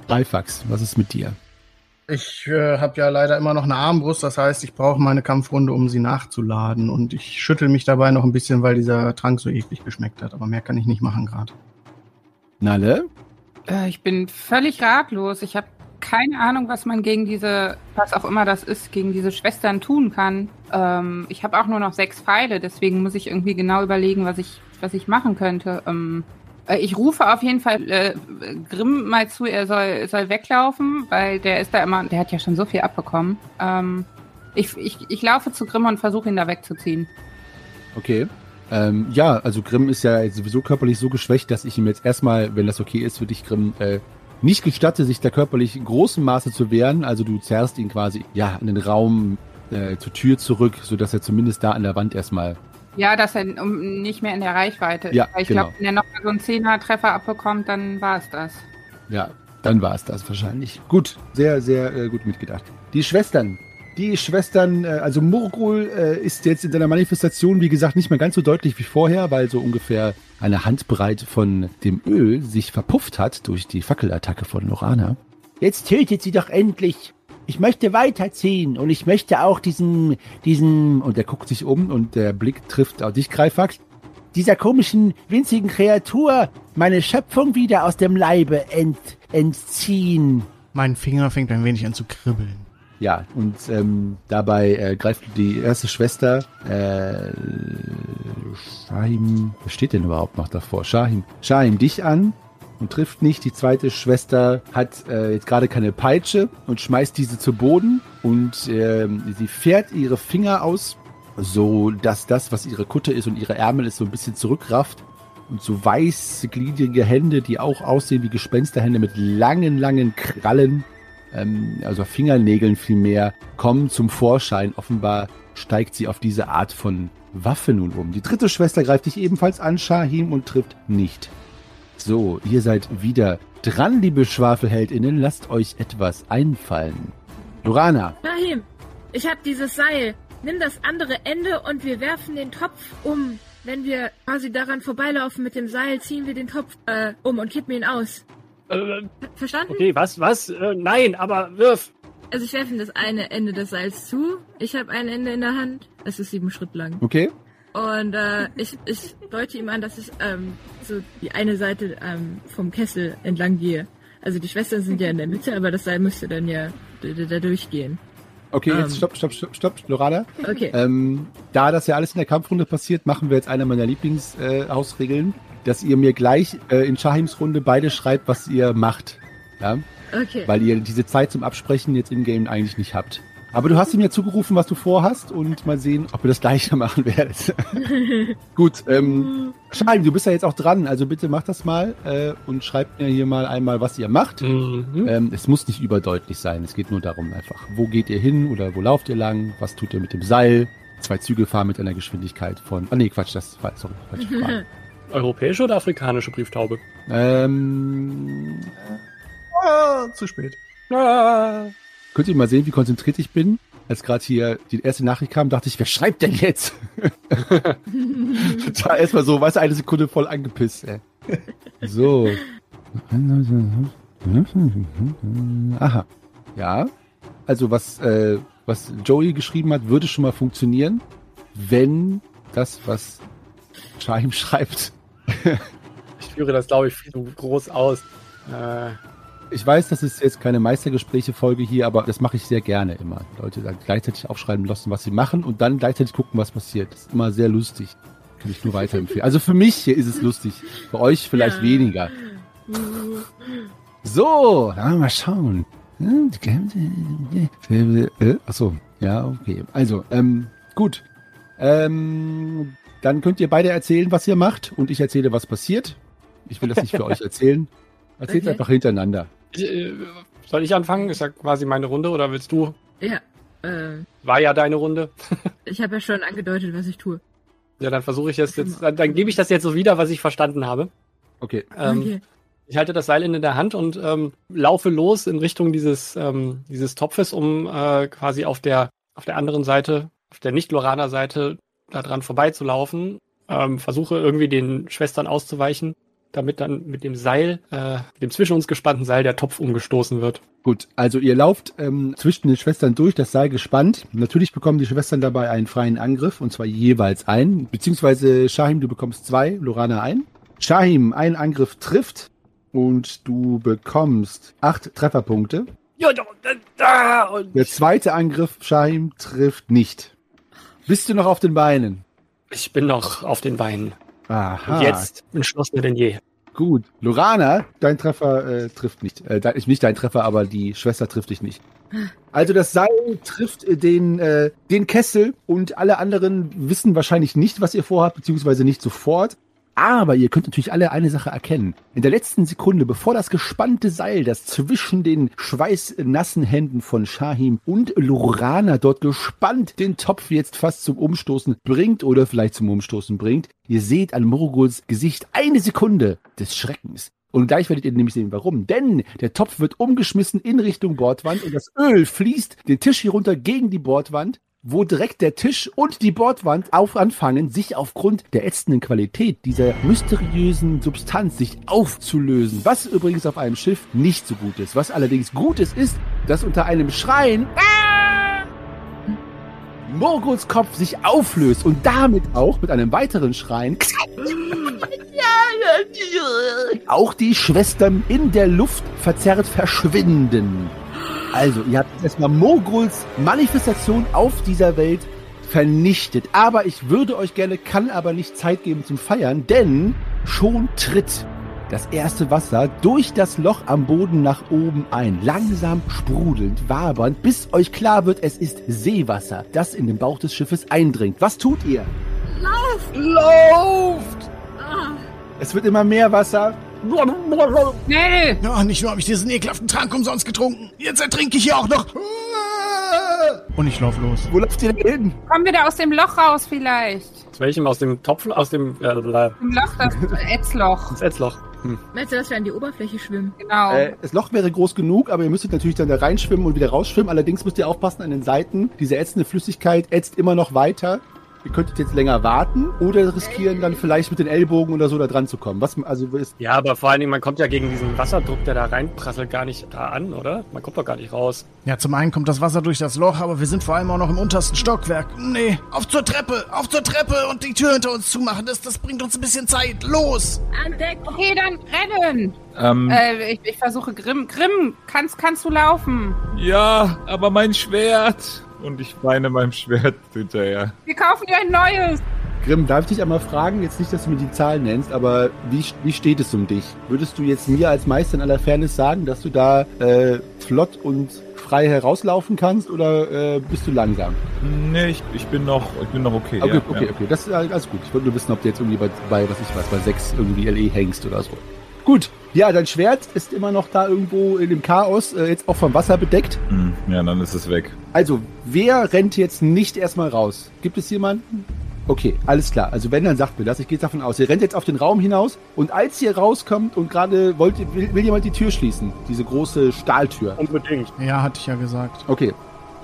Dreifax, was ist mit dir?
Ich äh, habe ja leider immer noch eine Armbrust, das heißt, ich brauche meine Kampfrunde, um sie nachzuladen. Und ich schüttel mich dabei noch ein bisschen, weil dieser Trank so eklig geschmeckt hat. Aber mehr kann ich nicht machen gerade.
Nalle?
Äh, ich bin völlig ratlos. Ich habe keine Ahnung, was man gegen diese, was auch immer das ist, gegen diese Schwestern tun kann. Ähm, ich habe auch nur noch sechs Pfeile, deswegen muss ich irgendwie genau überlegen, was ich, was ich machen könnte. Ähm, äh, ich rufe auf jeden Fall äh, Grimm mal zu, er soll, soll weglaufen, weil der ist da immer, der hat ja schon so viel abbekommen. Ähm, ich, ich, ich laufe zu Grimm und versuche ihn da wegzuziehen.
Okay. Ähm, ja, also Grimm ist ja sowieso körperlich so geschwächt, dass ich ihm jetzt erstmal, wenn das okay ist für dich, Grimm, äh, nicht gestatte, sich da körperlich in großem Maße zu wehren. Also du zerrst ihn quasi ja in den Raum äh, zur Tür zurück, sodass er zumindest da an der Wand erstmal.
Ja, dass er nicht mehr in der Reichweite ist.
Ja,
ich
genau.
glaube, wenn er noch so einen Zehner-Treffer abbekommt, dann war es das.
Ja, dann war es das wahrscheinlich. Gut, sehr, sehr äh, gut mitgedacht. Die Schwestern. Die Schwestern, äh, also Murgul äh, ist jetzt in seiner Manifestation, wie gesagt, nicht mehr ganz so deutlich wie vorher, weil so ungefähr eine Handbreit von dem Öl sich verpufft hat durch die Fackelattacke von Lorana.
Jetzt tötet sie doch endlich. Ich möchte weiterziehen und ich möchte auch diesen, diesen,
Und er guckt sich um und der Blick trifft auf dich, Greifax.
dieser komischen, winzigen Kreatur meine Schöpfung wieder aus dem Leibe ent, entziehen.
Mein Finger fängt ein wenig an zu kribbeln.
Ja, und ähm, dabei äh, greift die erste Schwester, äh, Shahim, was steht denn überhaupt noch davor? Shahim, Shahim dich an und trifft nicht. Die zweite Schwester hat äh, jetzt gerade keine Peitsche und schmeißt diese zu Boden und ähm, sie fährt ihre Finger aus, so dass das, was ihre Kutte ist und ihre Ärmel ist, so ein bisschen zurückrafft. Und so weiße, gliedrige Hände, die auch aussehen wie Gespensterhände mit langen, langen Krallen, ähm, also Fingernägeln vielmehr, kommen zum Vorschein. Offenbar steigt sie auf diese Art von Waffe nun um. Die dritte Schwester greift dich ebenfalls an, Shahim, und trifft nicht. So, ihr seid wieder dran, liebe Schwafelheldinnen. Lasst euch etwas einfallen. Lorana,
Rahim, ich hab dieses Seil. Nimm das andere Ende und wir werfen den Topf um. Wenn wir quasi daran vorbeilaufen mit dem Seil, ziehen wir den Topf äh, um und kippen ihn aus.
Äh,
Verstanden?
okay, was, was? Äh, nein, aber wirf.
Also ich werfe ihm das eine Ende des Seils zu. Ich habe ein Ende in der Hand. Es ist sieben Schritt lang.
okay?
Und äh, ich, ich deute ihm an, dass ich ähm, so die eine Seite ähm, vom Kessel entlang gehe. Also die Schwestern sind ja in der Mitte, aber das Seil müsste dann ja da, da, da durchgehen.
Okay, jetzt
Ähm.
stopp, stopp, stopp, stopp, Lorana.
Okay.
Ähm, da das ja alles in der Kampfrunde passiert, machen wir jetzt eine meiner Lieblingshausregeln, äh, dass ihr mir gleich äh, in Shahims Runde beide schreibt, was ihr macht. Ja?
Okay.
Weil ihr diese Zeit zum Absprechen jetzt im Game eigentlich nicht habt. Aber du hast ihm ja zugerufen, was du vorhast und mal sehen, ob ihr das gleiche machen werdet. Gut, ähm, Shahim, du bist ja jetzt auch dran, also bitte mach das mal äh, und schreibt mir hier mal einmal, was ihr macht.
Mhm.
Ähm, es muss nicht überdeutlich sein. Es geht nur darum einfach, wo geht ihr hin oder wo lauft ihr lang? Was tut ihr mit dem Seil? Zwei Züge fahren mit einer Geschwindigkeit von. Ah nee, Quatsch, das war sorry, falsche.
Europäische oder afrikanische Brieftaube?
ähm,
Ah, zu spät.
Ah.
Könnt ihr mal sehen, wie konzentriert ich bin? Als gerade hier die erste Nachricht kam, dachte ich, wer schreibt denn jetzt? Total erstmal so, weißt du, eine Sekunde voll angepisst. Ey. So. Aha. Ja. Also was, äh, was Joey geschrieben hat, würde schon mal funktionieren, wenn das, was Scheim schreibt.
Ich führe das, glaube ich, viel zu groß aus. Äh,
Ich weiß, das ist jetzt keine Meistergespräche-Folge hier, aber das mache ich sehr gerne immer. Leute dann gleichzeitig aufschreiben lassen, was sie machen und dann gleichzeitig gucken, was passiert. Das ist immer sehr lustig. Kann ich nur weiterempfehlen. Also für mich hier ist es lustig. Für euch vielleicht
Ja.
weniger. So, mal schauen. Äh, Achso, ja, okay. Also, ähm, gut. Ähm, dann könnt ihr beide erzählen, was ihr macht und ich erzähle, was passiert. Ich will das nicht für euch erzählen. Erzählt
Okay.
einfach hintereinander.
Äh, soll ich anfangen? Ist ja quasi meine Runde oder willst du?
Ja. Äh,
War ja deine Runde.
ich habe ja schon angedeutet, was ich tue.
Ja, dann versuche ich es jetzt, dann, dann gebe ich das jetzt so wieder, was ich verstanden habe.
Okay.
Ähm,
okay.
Ich halte das Seil in der Hand und ähm, laufe los in Richtung dieses, ähm, dieses Topfes, um äh, quasi auf der, auf der anderen Seite, auf der Nicht-Lorana-Seite, da dran vorbeizulaufen. Ähm, versuche irgendwie den Schwestern auszuweichen, damit dann mit dem Seil, äh, mit dem zwischen uns gespannten Seil, der Topf umgestoßen wird.
Gut, also ihr lauft ähm, zwischen den Schwestern durch, das Seil gespannt. Natürlich bekommen die Schwestern dabei einen freien Angriff, und zwar jeweils einen. Beziehungsweise Shahim, du bekommst zwei, Lorana ein. Shahim, ein Angriff trifft und du bekommst acht Trefferpunkte.
Ja, da, da, da, und
Der zweite Angriff, Shahim, trifft nicht. Bist du noch auf den Beinen?
ich bin noch auf den Beinen.
Aha.
Und jetzt entschlossener denn je.
Gut. Lorana, dein Treffer äh, trifft nicht. Äh, dein, nicht dein Treffer, aber die Schwester trifft dich nicht. Also das Seil trifft äh, den, äh, den Kessel und alle anderen wissen wahrscheinlich nicht, was ihr vorhabt, beziehungsweise nicht sofort. Aber ihr könnt natürlich alle eine Sache erkennen. In der letzten Sekunde, bevor das gespannte Seil, das zwischen den schweißnassen Händen von Shahim und Lorana dort gespannt den Topf jetzt fast zum Umstoßen bringt oder vielleicht zum Umstoßen bringt, ihr seht an Morguls Gesicht eine Sekunde des Schreckens. Und gleich werdet ihr nämlich sehen, warum. Denn der Topf wird umgeschmissen in Richtung Bordwand und das Öl fließt den Tisch hier runter gegen die Bordwand, wo direkt der Tisch und die Bordwand auf anfangen, sich aufgrund der ätzenden Qualität dieser mysteriösen Substanz sich aufzulösen. Was übrigens auf einem Schiff nicht so gut ist. Was allerdings gut ist, ist, dass unter einem Schreien Morguls Kopf sich auflöst und damit auch mit einem weiteren Schreien Auch die Schwestern in der Luft verzerrt verschwinden. Also, ihr habt erstmal Moguls Manifestation auf dieser Welt vernichtet. Aber ich würde euch gerne, kann aber nicht Zeit geben zum Feiern, denn schon tritt das erste Wasser durch das Loch am Boden nach oben ein. Langsam sprudelnd, wabernd, bis euch klar wird, es ist Seewasser, das in den Bauch des Schiffes eindringt. Was tut ihr?
Lauf!
Lauft!
Ah.
Es wird immer mehr Wasser.
Schnell!
Ja, nicht nur habe ich diesen ekelhaften Trank umsonst getrunken. Jetzt ertrinke ich hier auch noch. Und ich lauf los.
Wo lauft ihr denn hin?
Kommen wir da aus dem Loch raus vielleicht?
Aus welchem? Aus dem Topf? Aus dem äh,
Im Loch, das Ätzloch.
das Ätzloch. Hm.
Meinst du, dass wir an die Oberfläche schwimmen?
Genau.
Äh, das Loch wäre groß genug, aber ihr müsstet natürlich dann da reinschwimmen und wieder rausschwimmen. Allerdings müsst ihr aufpassen an den Seiten. Diese ätzende Flüssigkeit ätzt immer noch weiter. Ihr könntet jetzt länger warten oder riskieren dann vielleicht mit den Ellbogen oder so da dran zu kommen. Was also ist
Ja, aber vor allen Dingen, man kommt ja gegen diesen Wasserdruck, der da reinprasselt, gar nicht da an, oder? Man kommt doch gar nicht raus.
Ja, zum einen kommt das Wasser durch das Loch, aber wir sind vor allem auch noch im untersten Stockwerk. Nee, auf zur Treppe, auf zur Treppe und die Tür hinter uns zumachen. Das, das bringt uns ein bisschen Zeit. Los!
An Deck!
okay, dann rennen!
Ähm,
Äh, ich, ich versuche Grimm. Grimm, kannst, kannst du laufen?
ja, aber mein Schwert. Und ich weine meinem Schwert hinterher.
Wir kaufen dir ein neues.
Grimm, darf ich dich einmal fragen, jetzt nicht, dass du mir die Zahl nennst, aber wie, wie steht es um dich? Würdest du jetzt mir als Meister in aller Fairness sagen, dass du da äh, flott und frei herauslaufen kannst oder äh, bist du langsam?
Nee, ich, ich bin noch, ich bin noch okay.
Okay,
ja,
okay,
ja.
okay, das ist alles gut. Ich wollte nur wissen, ob du jetzt irgendwie bei, bei was ich weiß, bei 6 irgendwie LE hängst oder so. Gut, ja, dein Schwert ist immer noch da irgendwo in dem Chaos, äh, jetzt auch vom Wasser bedeckt.
Hm, ja, dann ist es weg.
Also, wer rennt jetzt nicht erstmal raus? Gibt es jemanden? Okay, alles klar. Also wenn, dann sagt mir das. Ich gehe jetzt davon aus. Ihr rennt jetzt auf den Raum hinaus und als ihr rauskommt und gerade wollt, ihr- will, will jemand die Tür schließen, diese große Stahltür.
Unbedingt.
Ja, hatte ich ja gesagt.
Okay.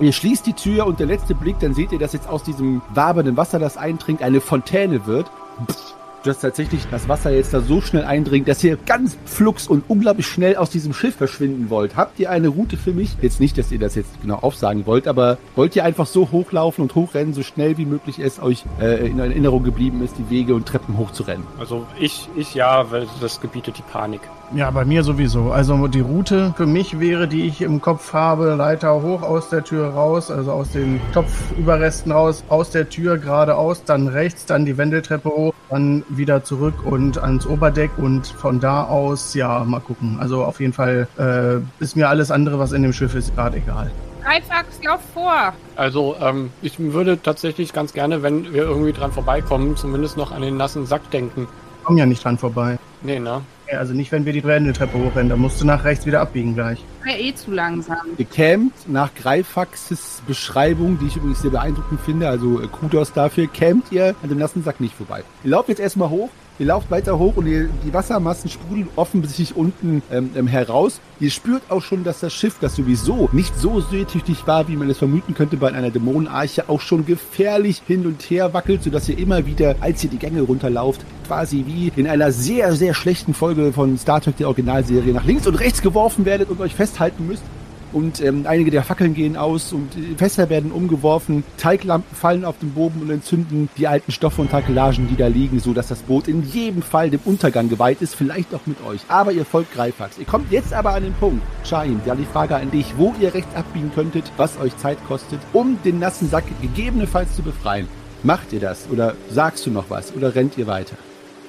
Ihr schließt die Tür und der letzte Blick, dann seht ihr, dass jetzt aus diesem wabernden Wasser, das eintrinkt, eine Fontäne wird. Pff, Dass tatsächlich das Wasser jetzt da so schnell eindringt, dass ihr ganz flugs und unglaublich schnell aus diesem Schiff verschwinden wollt. Habt ihr eine Route für mich? Jetzt nicht, dass ihr das jetzt genau aufsagen wollt, aber wollt ihr einfach so hochlaufen und hochrennen, so schnell wie möglich es euch äh, in Erinnerung geblieben ist, die Wege und Treppen hochzurennen?
Also ich, ich ja, weil das gebietet die Panik.
Ja, bei mir sowieso. Also die Route für mich wäre, die ich im Kopf habe, Leiter hoch aus der Tür raus, also aus den Topfüberresten raus, aus der Tür geradeaus, dann rechts, dann die Wendeltreppe hoch, dann wieder zurück und ans Oberdeck und von da aus, ja, mal gucken. Also auf jeden Fall äh, ist mir alles andere, was in dem Schiff ist, gerade egal.
Dreifax, lauf vor.
Also ähm, ich würde tatsächlich ganz gerne, wenn wir irgendwie dran vorbeikommen, zumindest noch an den nassen Sack denken.
Komm ja nicht dran vorbei.
Nee, ne?
Ja, Also nicht, wenn wir die Wendeltreppe hochrennen, da musst du nach rechts wieder abbiegen gleich.
Wäre eh zu langsam.
Ihr kämt nach Greifaxes Beschreibung, die ich übrigens sehr beeindruckend finde, also äh, Kudos dafür, kämt ihr an dem nassen Sack nicht vorbei. Ihr lauft jetzt erstmal hoch, ihr lauft weiter hoch und ihr, die Wassermassen sprudeln offensichtlich unten ähm, ähm, heraus. Ihr spürt auch schon, dass das Schiff, das sowieso nicht so seetüchtig war, wie man es vermuten könnte bei einer Dämonenarche, auch schon gefährlich hin und her wackelt, sodass ihr immer wieder, als ihr die Gänge runterlauft, quasi wie in einer sehr, sehr schlechten Folge von Star Trek, der Originalserie, nach links und rechts geworfen werdet und euch festhalten müsst. Und ähm, einige der Fackeln gehen aus und äh, Fässer werden umgeworfen, Teiglampen fallen auf den Boden und entzünden die alten Stoffe und Takelagen, die da liegen, so dass das Boot in jedem Fall dem Untergang geweiht ist, vielleicht auch mit euch. Aber ihr folgt Greifax. Ihr kommt jetzt aber an den Punkt, Shahin, ja die Frage an dich, wo ihr rechts abbiegen könntet, was euch Zeit kostet, um den nassen Sack gegebenenfalls zu befreien. Macht ihr das oder sagst du noch was oder rennt ihr weiter?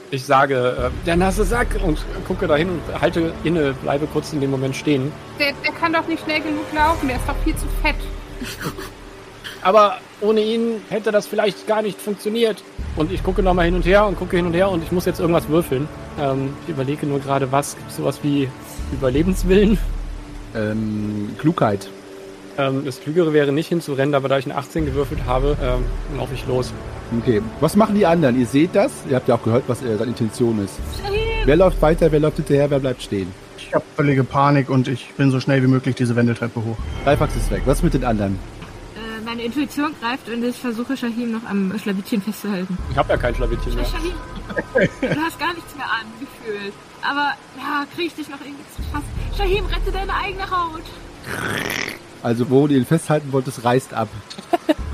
Ich sage, äh, der nasse Sack und gucke dahin und halte inne, bleibe kurz in dem Moment stehen.
Der, der kann doch nicht schnell genug laufen, der ist doch viel zu fett.
Aber ohne ihn hätte das vielleicht gar nicht funktioniert. Und ich gucke nochmal hin und her und gucke hin und her und ich muss jetzt irgendwas würfeln. Ähm, ich überlege nur gerade, was. Gibt sowas wie Überlebenswillen?
Ähm, Klugheit.
Ähm, das Klügere wäre nicht hinzurennen, aber da ich eine 18 gewürfelt habe, ähm, laufe ich los.
Okay, was machen die anderen? Ihr seht das? Ihr habt ja auch gehört, was äh, seine Intention ist.
Shahim!
Wer läuft weiter, wer läuft hinterher, wer bleibt stehen?
Ich habe völlige Panik und ich bin so schnell wie möglich diese Wendeltreppe hoch.
Greifax ist weg. Was mit den anderen?
Äh, meine Intuition greift und ich versuche Shahim noch am Schlawittchen festzuhalten.
Ich habe ja kein Schlawittchen mehr.
Shahim, du hast gar nichts mehr an, gefühlt. Aber, ja, krieg ich dich noch irgendwie zu fassen. Shahim, rette deine eigene Haut.
Also, wo du ihn festhalten wolltest, reißt ab.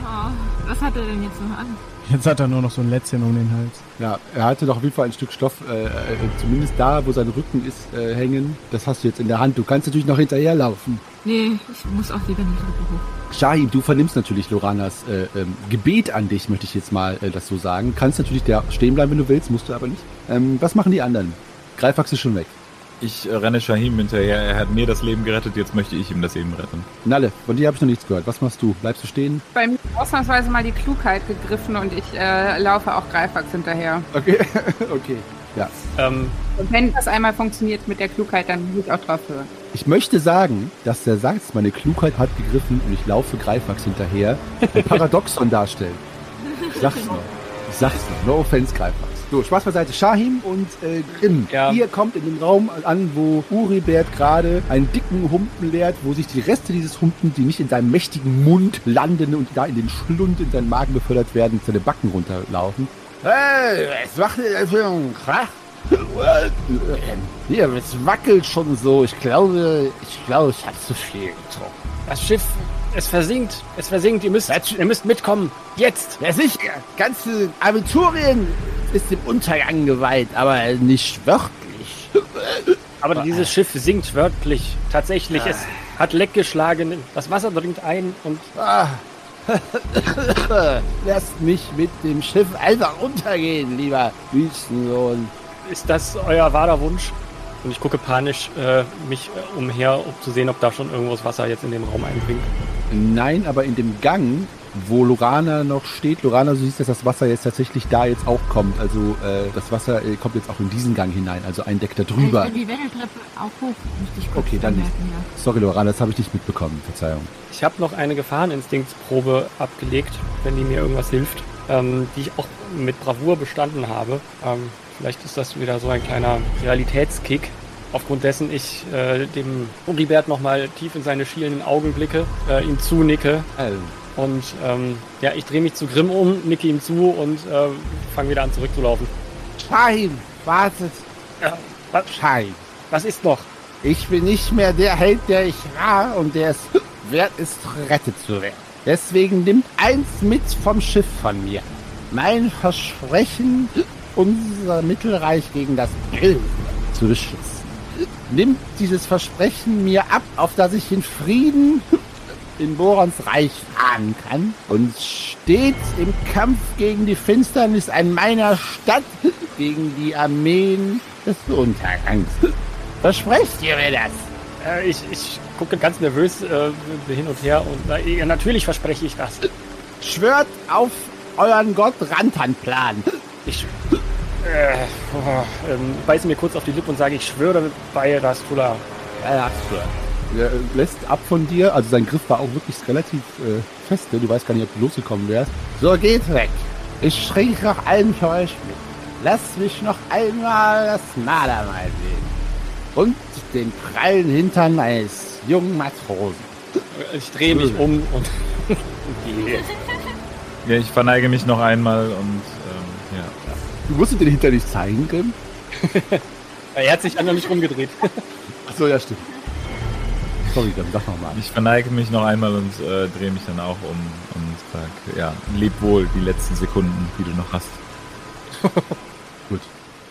Oh, was hat er denn jetzt noch an?
Jetzt hat er nur noch so ein Lätzchen um den Hals.
Ja, er hatte doch auf jeden Fall ein Stück Stoff, äh, äh, zumindest da, wo sein Rücken ist, äh, hängen. Das hast du jetzt in der Hand. Du kannst natürlich noch hinterherlaufen.
Nee, ich muss auch lieber nicht hoch.
Shahim, du vernimmst natürlich Loranas äh, ähm, Gebet an dich, möchte ich jetzt mal äh, das so sagen. Kannst natürlich da stehen bleiben, wenn du willst, musst du aber nicht. Ähm, was machen die anderen? Greifax ist schon weg.
Ich äh, renne Shahim hinterher. Er hat mir das Leben gerettet, jetzt möchte ich ihm das Leben retten.
Nalle, von dir habe ich noch nichts gehört. Was machst du? Bleibst du stehen?
Bei mir ist ausnahmsweise mal die Klugheit gegriffen und ich äh, laufe auch Greifax hinterher.
Okay, okay. Ja.
Ähm,
Und wenn das einmal funktioniert mit der Klugheit, dann will ich auch drauf hören.
Ich möchte sagen, dass der Satz, meine Klugheit hat gegriffen und ich laufe Greifax hinterher, ein Paradoxon darstellt. Ich sag's nur. Ich sag's nur. No offense, Greifax. So, Spaß beiseite. Shahim und äh, Grimm.
Ja.
Ihr kommt in den Raum an, wo Uribert gerade einen dicken Humpen leert, wo sich die Reste dieses Humpen, die nicht in seinem mächtigen Mund landen und da in den Schlund in seinen Magen befördert werden, seine Backen runterlaufen. Hey, es macht für einen Krach. Hier, es wackelt schon so. Ich glaube, ich glaube, ich habe zu viel getrunken.
das Schiff, es versinkt. Es versinkt. Ihr müsst, ihr müsst mitkommen. Jetzt.
Ja, sicher. Ganze Aventurien ist dem Untergang geweiht, aber nicht wörtlich.
Aber dieses Schiff sinkt wörtlich. Tatsächlich. Es hat Leck geschlagen. Das Wasser dringt ein und
Ah. Lasst mich mit dem Schiff einfach untergehen, lieber Wüstensohn.
ist das euer wahrer Wunsch? Und ich gucke panisch äh, mich äh, umher, um zu sehen, ob da schon irgendwas Wasser jetzt in den Raum eindringt.
Nein, aber in dem Gang, wo Lorana noch steht, Lorana, du siehst, dass das Wasser jetzt tatsächlich da jetzt auch kommt. Also äh, das Wasser äh, kommt jetzt auch in diesen Gang hinein, also ein Deck da drüber.
Ich die Wendeltreppe auch hoch. Möchte ich kurz
Okay, dann nicht.
ja.
Sorry, Lorana, das habe ich nicht mitbekommen. Verzeihung.
Ich habe noch eine Gefahreninstinktprobe abgelegt, wenn die mir irgendwas hilft, ähm, die ich auch mit Bravour bestanden habe. Ähm, vielleicht ist das wieder so ein kleiner Realitätskick, aufgrund dessen ich äh, dem Uribert nochmal tief in seine schielenden Augen blicke, äh, ihm zunicke
Also,
und ähm, ja, ich drehe mich zu Grimm um, nicke ihm zu und äh, fange wieder an zurückzulaufen.
Shahim, wartet.
Ja, was,
Shahim.
was ist noch?
Ich bin nicht mehr der Held, der ich war und der es wert ist, gerettet zu werden. Deswegen nimmt eins mit vom Schiff von mir. Mein Versprechen, unser Mittelreich gegen das Böse zu beschützen. Nimmt dieses Versprechen mir ab, auf das ich in Frieden in Borons Reich fahren kann und steht im Kampf gegen die Finsternis an meiner Stadt, gegen die Armeen des Untergangs. Versprecht ihr mir das?
Äh, ich, ich gucke ganz nervös äh, hin und her und äh, natürlich verspreche ich das.
Schwört auf euren Gott Rantanplan.
Ich äh, oh, ähm, beiße mir kurz auf die Lippe und sage, ich schwöre bei Rastula.
Ja, schwört.
Er äh, lässt ab von dir, also sein Griff war auch wirklich relativ äh, feste. Du weißt gar nicht, ob du losgekommen wärst.
So geht weg. Ich schränke noch einen für euch mit. Lasst mich noch einmal das Malermal sehen. Und den prallen Hintern eines jungen Matrosen.
Ich drehe mich um und, gehe.
Ja, ich verneige mich noch einmal und ähm, ja.
Du musst ihn den hinter dich zeigen, Grimm.
Er hat sich an mich rumgedreht.
Achso, ja, stimmt. Sorry, Grimm, sag nochmal.
Ich verneige mich noch einmal und äh, drehe mich dann auch um und sag, ja, leb wohl die letzten Sekunden, die du noch hast.
Gut.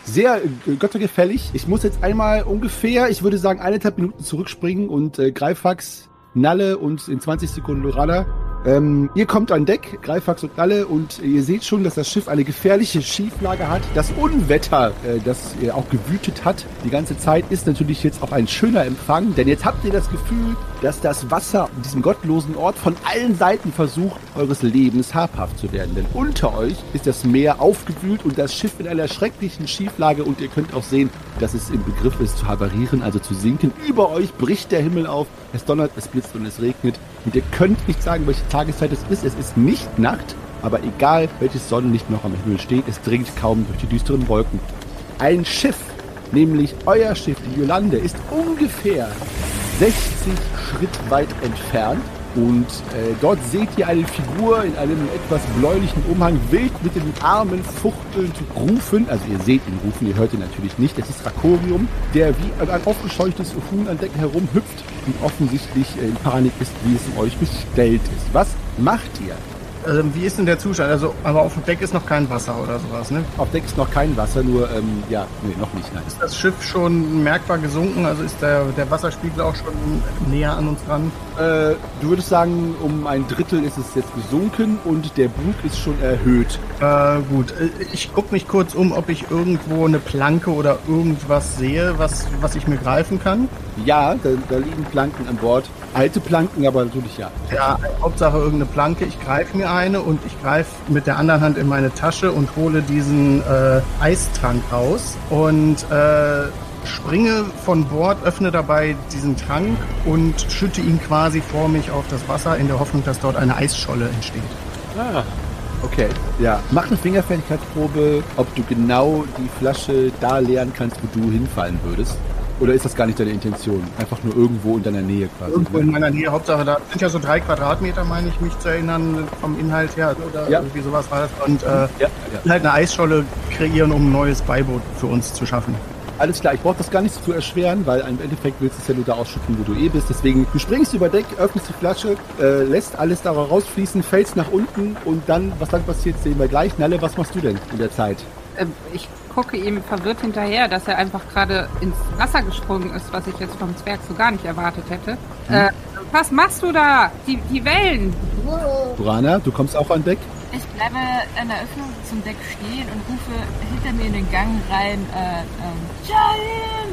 Sehr äh, göttergefällig. Ich muss jetzt einmal ungefähr, ich würde sagen, eineinhalb Minuten zurückspringen und äh, Greifax, Nalle und in 20 Sekunden Lorana. Ähm, ihr kommt an Deck, Greifax und Nalle, und ihr seht schon, dass das Schiff eine gefährliche Schieflage hat. Das Unwetter, äh, das äh, auch gewütet hat die ganze Zeit, ist natürlich jetzt auch ein schöner Empfang, denn jetzt habt ihr das Gefühl, dass das Wasser an diesem gottlosen Ort von allen Seiten versucht, eures Lebens habhaft zu werden. Denn unter euch ist das Meer aufgewühlt und das Schiff in einer schrecklichen Schieflage und ihr könnt auch sehen, dass es im Begriff ist zu havarieren, also zu sinken. Über euch bricht der Himmel auf, es donnert, es blitzt und es regnet und ihr könnt nicht sagen, welche Tageszeit es ist. Es ist nicht Nacht, aber egal welches Sonnenlicht noch am Himmel steht, es dringt kaum durch die düsteren Wolken. Ein Schiff, nämlich euer Schiff, die Yolande, ist ungefähr 60 Schritt weit entfernt. Und äh, dort seht ihr eine Figur in einem etwas bläulichen Umhang, wild mit den Armen fuchtelnd rufen. Also ihr seht ihn rufen, ihr hört ihn natürlich nicht. Es ist Rakorium, der wie ein aufgescheuchtes Huhn an Decken herumhüpft und offensichtlich in Panik ist, wie es um euch bestellt ist. Was macht ihr?
Ähm, wie ist denn der Zustand? Also, aber auf dem Deck ist noch kein Wasser oder sowas, ne?
Auf Deck ist noch kein Wasser, nur, ähm, ja, nee, noch nicht, nein.
Ist das Schiff schon merkbar gesunken? Also ist der, der Wasserspiegel auch schon näher an uns dran?
Äh, du würdest sagen, um ein Drittel ist es jetzt gesunken und der Bug ist schon erhöht.
Äh, gut. Äh, Ich gucke mich kurz um, ob ich irgendwo eine Planke oder irgendwas sehe, was, was ich mir greifen kann.
Ja, da, da liegen Planken an Bord. Alte Planken, aber natürlich ja.
Ja, Hauptsache irgendeine Planke. Ich greife mir eine und ich greife mit der anderen Hand in meine Tasche und hole diesen äh, Eistrank raus und äh, springe von Bord, öffne dabei diesen Trank und schütte ihn quasi vor mich auf das Wasser in der Hoffnung, dass dort eine Eisscholle entsteht.
Ah,
Okay, ja. Mach eine Fingerfertigkeitsprobe, ob du genau die Flasche da leeren kannst, wo du hinfallen würdest. Oder ist das gar nicht deine Intention? Einfach nur irgendwo in deiner Nähe quasi.
Irgendwo
ne?
in meiner Nähe, Hauptsache da sind ja so drei Quadratmeter, meine ich mich zu erinnern, vom Inhalt her oder
Ja.
irgendwie sowas war das. Und äh,
Ja, ja.
halt eine Eisscholle kreieren, um ein neues Beiboot für uns zu schaffen.
Alles klar, ich brauche das gar nicht zu erschweren, weil im Endeffekt willst du es ja nur da ausschütten, wo du eh bist. Deswegen, du springst über Deck, öffnest die Flasche, äh, lässt alles da rausfließen, fällst nach unten und dann, was dann passiert, sehen wir gleich. Nalle, was machst du denn in der Zeit?
Ähm, Ich gucke ihm verwirrt hinterher, dass er einfach gerade ins Wasser gesprungen ist, was ich jetzt vom Zwerg so gar nicht erwartet hätte. Äh, was machst du da? Die, die Wellen.
Burana, du kommst auch an Deck?
Ich bleibe an der Öffnung zum Deck stehen und rufe hinter mir in den Gang rein, äh, ähm! Grimm!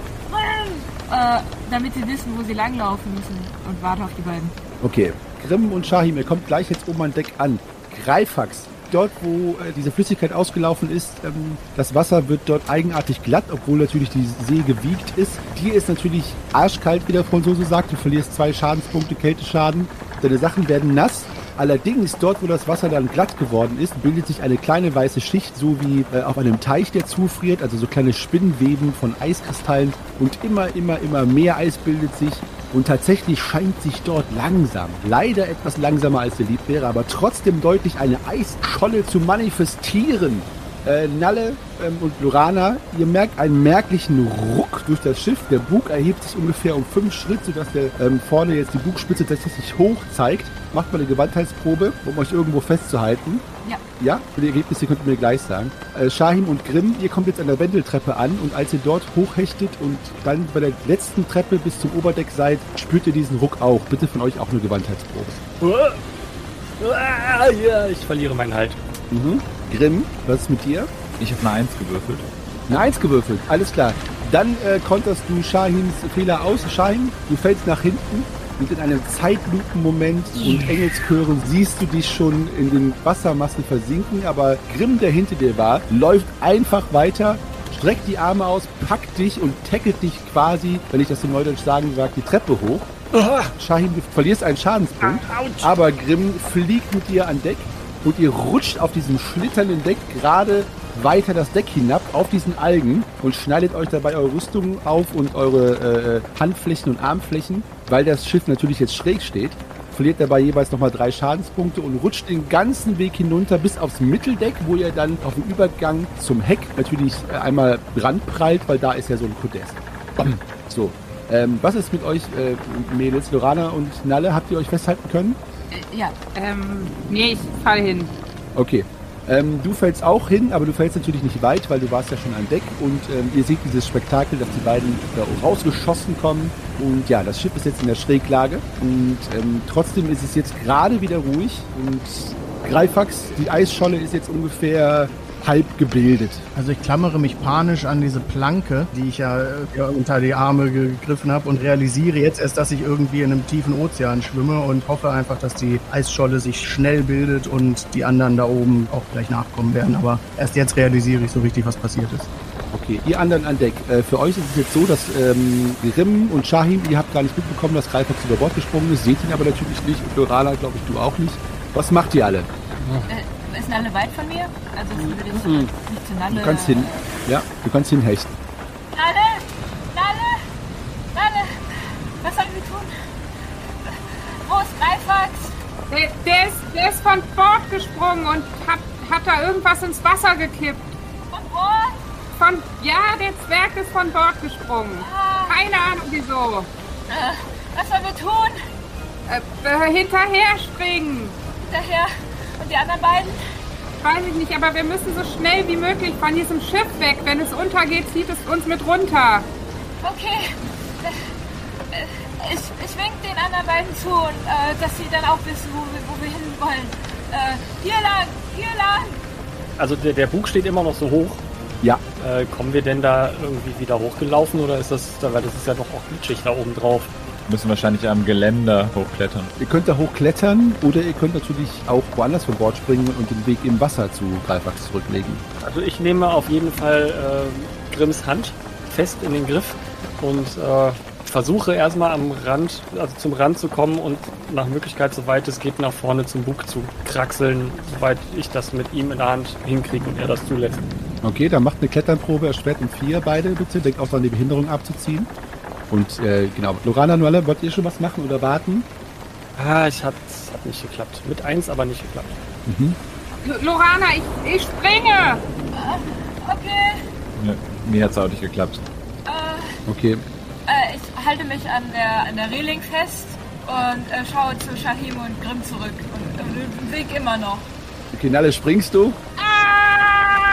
Äh, damit sie wissen, wo sie langlaufen müssen und warte auf die beiden.
Okay. Grimm und Shahim, ihr kommt gleich jetzt oben an Deck an. Greifax. Dort, wo äh, diese Flüssigkeit ausgelaufen ist, ähm, das Wasser wird dort eigenartig glatt, obwohl natürlich die See gewiegt ist. Dir ist natürlich arschkalt, wie der Franzose sagt. Du verlierst zwei Schadenspunkte Kälteschaden. Deine Sachen werden nass. Allerdings, dort, wo das Wasser dann glatt geworden ist, bildet sich eine kleine weiße Schicht, so wie äh, auf einem Teich, der zufriert, also so kleine Spinnweben von Eiskristallen. Und immer, immer, immer mehr Eis bildet sich. Und tatsächlich scheint sich dort langsam, leider etwas langsamer als lieb wäre, aber trotzdem deutlich eine Eisscholle zu manifestieren. Äh, Nalle ähm, und Lorana, ihr merkt einen merklichen Ruck durch das Schiff. Der Bug erhebt sich ungefähr um fünf Schritt, sodass der ähm, vorne jetzt die Bugspitze tatsächlich hoch zeigt. Macht mal eine Gewandheitsprobe, um euch irgendwo festzuhalten.
Ja.
Ja, für die Ergebnisse könnt ihr mir gleich sagen. Äh, Shahim und Grimm, ihr kommt jetzt an der Wendeltreppe an und als ihr dort hochhechtet und dann bei der letzten Treppe bis zum Oberdeck seid, spürt ihr diesen Ruck auch. Bitte von euch auch eine Gewandheitsprobe.
Uah. Uah, ja, ich verliere meinen Halt.
Mhm. Grimm, was ist mit dir?
Ich habe eine Eins gewürfelt.
Eine Eins gewürfelt, alles klar. Dann äh, konterst du Shahims Fehler aus. Shahim, du fällst nach hinten und in einem Zeitlupenmoment und Engelschören siehst du dich schon in den Wassermassen versinken, aber Grimm, der hinter dir war, läuft einfach weiter, streckt die Arme aus, packt dich und tackelt dich quasi, wenn ich das in Neudeutsch sagen sage, die Treppe hoch. Shahim, du verlierst einen Schadenspunkt, aber Grimm fliegt mit dir an Deck und ihr rutscht auf diesem schlitternden Deck gerade weiter das Deck hinab auf diesen Algen und schneidet euch dabei eure Rüstung auf und eure äh, Handflächen und Armflächen, weil das Schiff natürlich jetzt schräg steht. Verliert dabei jeweils nochmal drei Schadenspunkte und rutscht den ganzen Weg hinunter bis aufs Mitteldeck, wo ihr dann auf dem Übergang zum Heck natürlich äh, einmal brandprallt, weil da ist ja so ein Podest. Bam. So. Ähm, was ist mit euch, äh, Mädels, Lorana und Nalle? Habt ihr euch festhalten können?
Äh, ja.
Ähm, nee, ich falle hin.
Okay. Ähm, du fällst auch hin, aber du fällst natürlich nicht weit, weil du warst ja schon an Deck und ähm, ihr seht dieses Spektakel, dass die beiden da rausgeschossen kommen. Und ja, das Schiff ist jetzt in der Schräglage und ähm, trotzdem ist es jetzt gerade wieder ruhig und Greifax, die Eisscholle ist jetzt ungefähr halb gebildet.
Also ich klammere mich panisch an diese Planke, die ich ja, ja unter die Arme gegriffen habe und realisiere jetzt erst, dass ich irgendwie in einem tiefen Ozean schwimme und hoffe einfach, dass die Eisscholle sich schnell bildet und die anderen da oben auch gleich nachkommen werden. Aber erst jetzt realisiere ich so richtig, was passiert ist.
Okay, ihr anderen an Deck. Äh, für euch ist es jetzt so, dass ähm, Grimm und Shahim, ihr habt gar nicht mitbekommen, dass Greifax über Bord gesprungen ist, seht ihn aber natürlich nicht und Lorala, glaube ich, du auch nicht. Was macht ihr alle?
Äh, ist Nalle weit von mir? Also würde ich
Mhm.
nicht zu Nalle...
Du kannst hin. Ja, du kannst hinhechten.
Nalle! Nalle! Nalle! Was sollen wir tun? Wo ist Greifax?
Der, der, ist, der ist von Bord gesprungen und hat, hat da irgendwas ins Wasser gekippt.
Von Bord?
Von, ja, der Zwerg ist von Bord gesprungen.
Ah,
Keine Ahnung wieso.
äh, was sollen wir tun?
Äh, äh, hinterher springen.
Hinterher. Und die anderen beiden?
Weiß ich nicht, aber wir müssen so schnell wie möglich von diesem Schiff weg. Wenn es untergeht, zieht es uns mit runter.
Okay. Äh, Ich, ich wink den anderen beiden zu, und, äh, dass sie dann auch wissen, wo wir, wo wir hin wollen. Äh, hier lang, hier lang.
Also der, der Bug steht immer noch so hoch.
Ja,
Äh, kommen wir denn da irgendwie wieder hochgelaufen oder ist das, weil das ist ja doch auch glitschig da oben drauf.
Müssen wahrscheinlich am Geländer hochklettern.
ihr könnt da hochklettern oder ihr könnt natürlich auch woanders von Bord springen und den Weg im Wasser zu Greifax zurücklegen.
Also ich nehme auf jeden Fall äh, Grimms Hand fest in den Griff und äh, versuche erstmal am Rand, also zum Rand zu kommen und nach Möglichkeit, soweit es geht, nach vorne zum Bug zu kraxeln, soweit ich das mit ihm in der Hand hinkriege und er das zulässt.
Okay, dann macht eine Kletternprobe, erschwert um vier beide bitte. Denkt auch daran, die Behinderung abzuziehen. Und äh, genau, Lorana, Nuelle, wollt ihr schon was machen oder warten?
Ah, ich hat, hat nicht geklappt. Mit eins aber nicht geklappt.
Mhm.
Lorana, ich, ich springe.
Okay.
Ja, mir hat's auch nicht geklappt.
Äh,
Okay,
äh, ich halte mich an der, an der Reling fest und äh, schaue zu Shahim und Grimm zurück. Und äh, den Weg immer noch.
okay, Nalle, springst du?
Ah!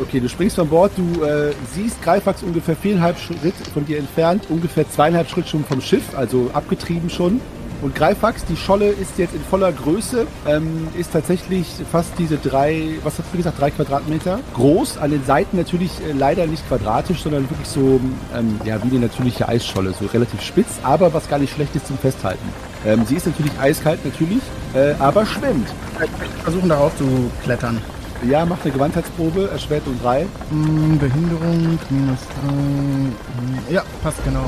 Okay, du springst von Bord, du äh, siehst Greifax ungefähr viereinhalb Schritt von dir entfernt, ungefähr zweieinhalb Schritt schon vom Schiff, also abgetrieben schon. Und Greifax, die Scholle ist jetzt in voller Größe, ähm, ist tatsächlich fast diese drei, was hast du gesagt, drei Quadratmeter groß. An den Seiten natürlich äh, leider nicht quadratisch, sondern wirklich so, ähm, ja, wie eine natürliche Eisscholle, so relativ spitz, aber was gar nicht schlecht ist zum Festhalten. Ähm, sie ist natürlich eiskalt, natürlich, äh, aber schwimmt.
Versuchen darauf zu klettern.
Ja, macht eine Gewandheitsprobe, erschwert um drei.
Hm, Behinderung, minus drei. Hm, Ja, passt genau.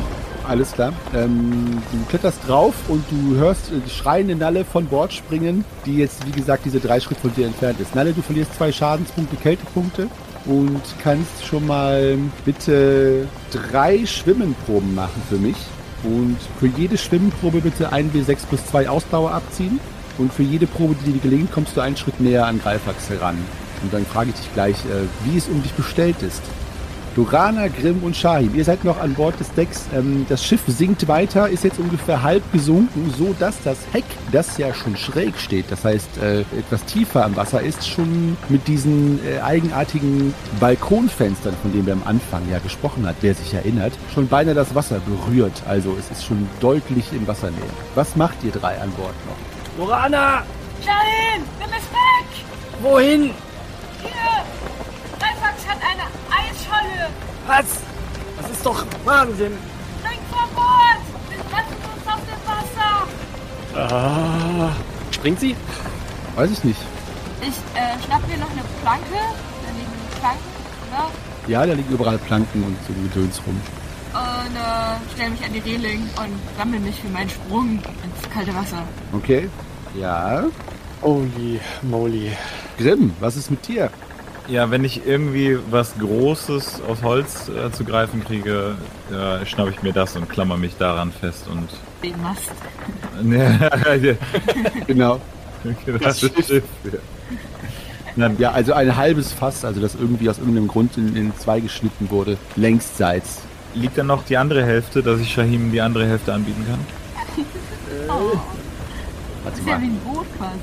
Alles klar. Ähm, du kletterst drauf und du hörst äh, die schreiende Nalle von Bord springen, die jetzt, wie gesagt, diese drei Schritte von dir entfernt ist. Nalle, du verlierst zwei Schadenspunkte, Kältepunkte und kannst schon mal bitte drei Schwimmenproben machen für mich. Und für jede Schwimmenprobe bitte ein W6 plus 2 Ausdauer abziehen. Und für jede Probe, die dir gelingt, kommst du einen Schritt näher an Greifax heran. Und dann frage ich dich gleich, äh, wie es um dich bestellt ist. Lorana, Grimm und Shahim, ihr seid noch an Bord des Decks. Ähm, das Schiff sinkt weiter, ist jetzt ungefähr halb gesunken, so dass das Heck, das ja schon schräg steht, das heißt äh, etwas tiefer am Wasser ist, schon mit diesen äh, eigenartigen Balkonfenstern, von denen wir am Anfang ja gesprochen hat, wer sich erinnert, schon beinahe das Wasser berührt. Also es ist schon deutlich in Wassernähe. Was macht ihr drei an Bord noch?
Lorana!
Shahim, nimm es weg!
Wohin?
Hier! Greifax hat eine Eisscholle!
Was? Das ist doch Wahnsinn!
Spring vor Bord! Wir treffen uns auf dem Wasser!
Ah, springt sie?
Weiß ich nicht.
Ich äh, schnapp mir noch eine Planke. Da liegen Planken, oder?
Ja, da liegen überall Planken und so Gedöns rum.
Und äh, stelle mich an die Reling und sammle mich für meinen Sprung ins kalte Wasser.
Okay. Ja.
Holy moly.
Grimm, was ist mit dir?
Ja, wenn ich irgendwie was Großes aus Holz äh, zu greifen kriege, äh, schnappe ich mir das und klammer mich daran fest und.
Den Mast.
Genau.
das Schiff. Nein,
Ja, also ein halbes Fass, also das irgendwie aus irgendeinem Grund in, in zwei geschnitten wurde, längsseits.
Liegt dann noch die andere Hälfte, dass ich Shahim die andere Hälfte anbieten kann?
Oh,
Warte
ist ja wie ein Boot quasi.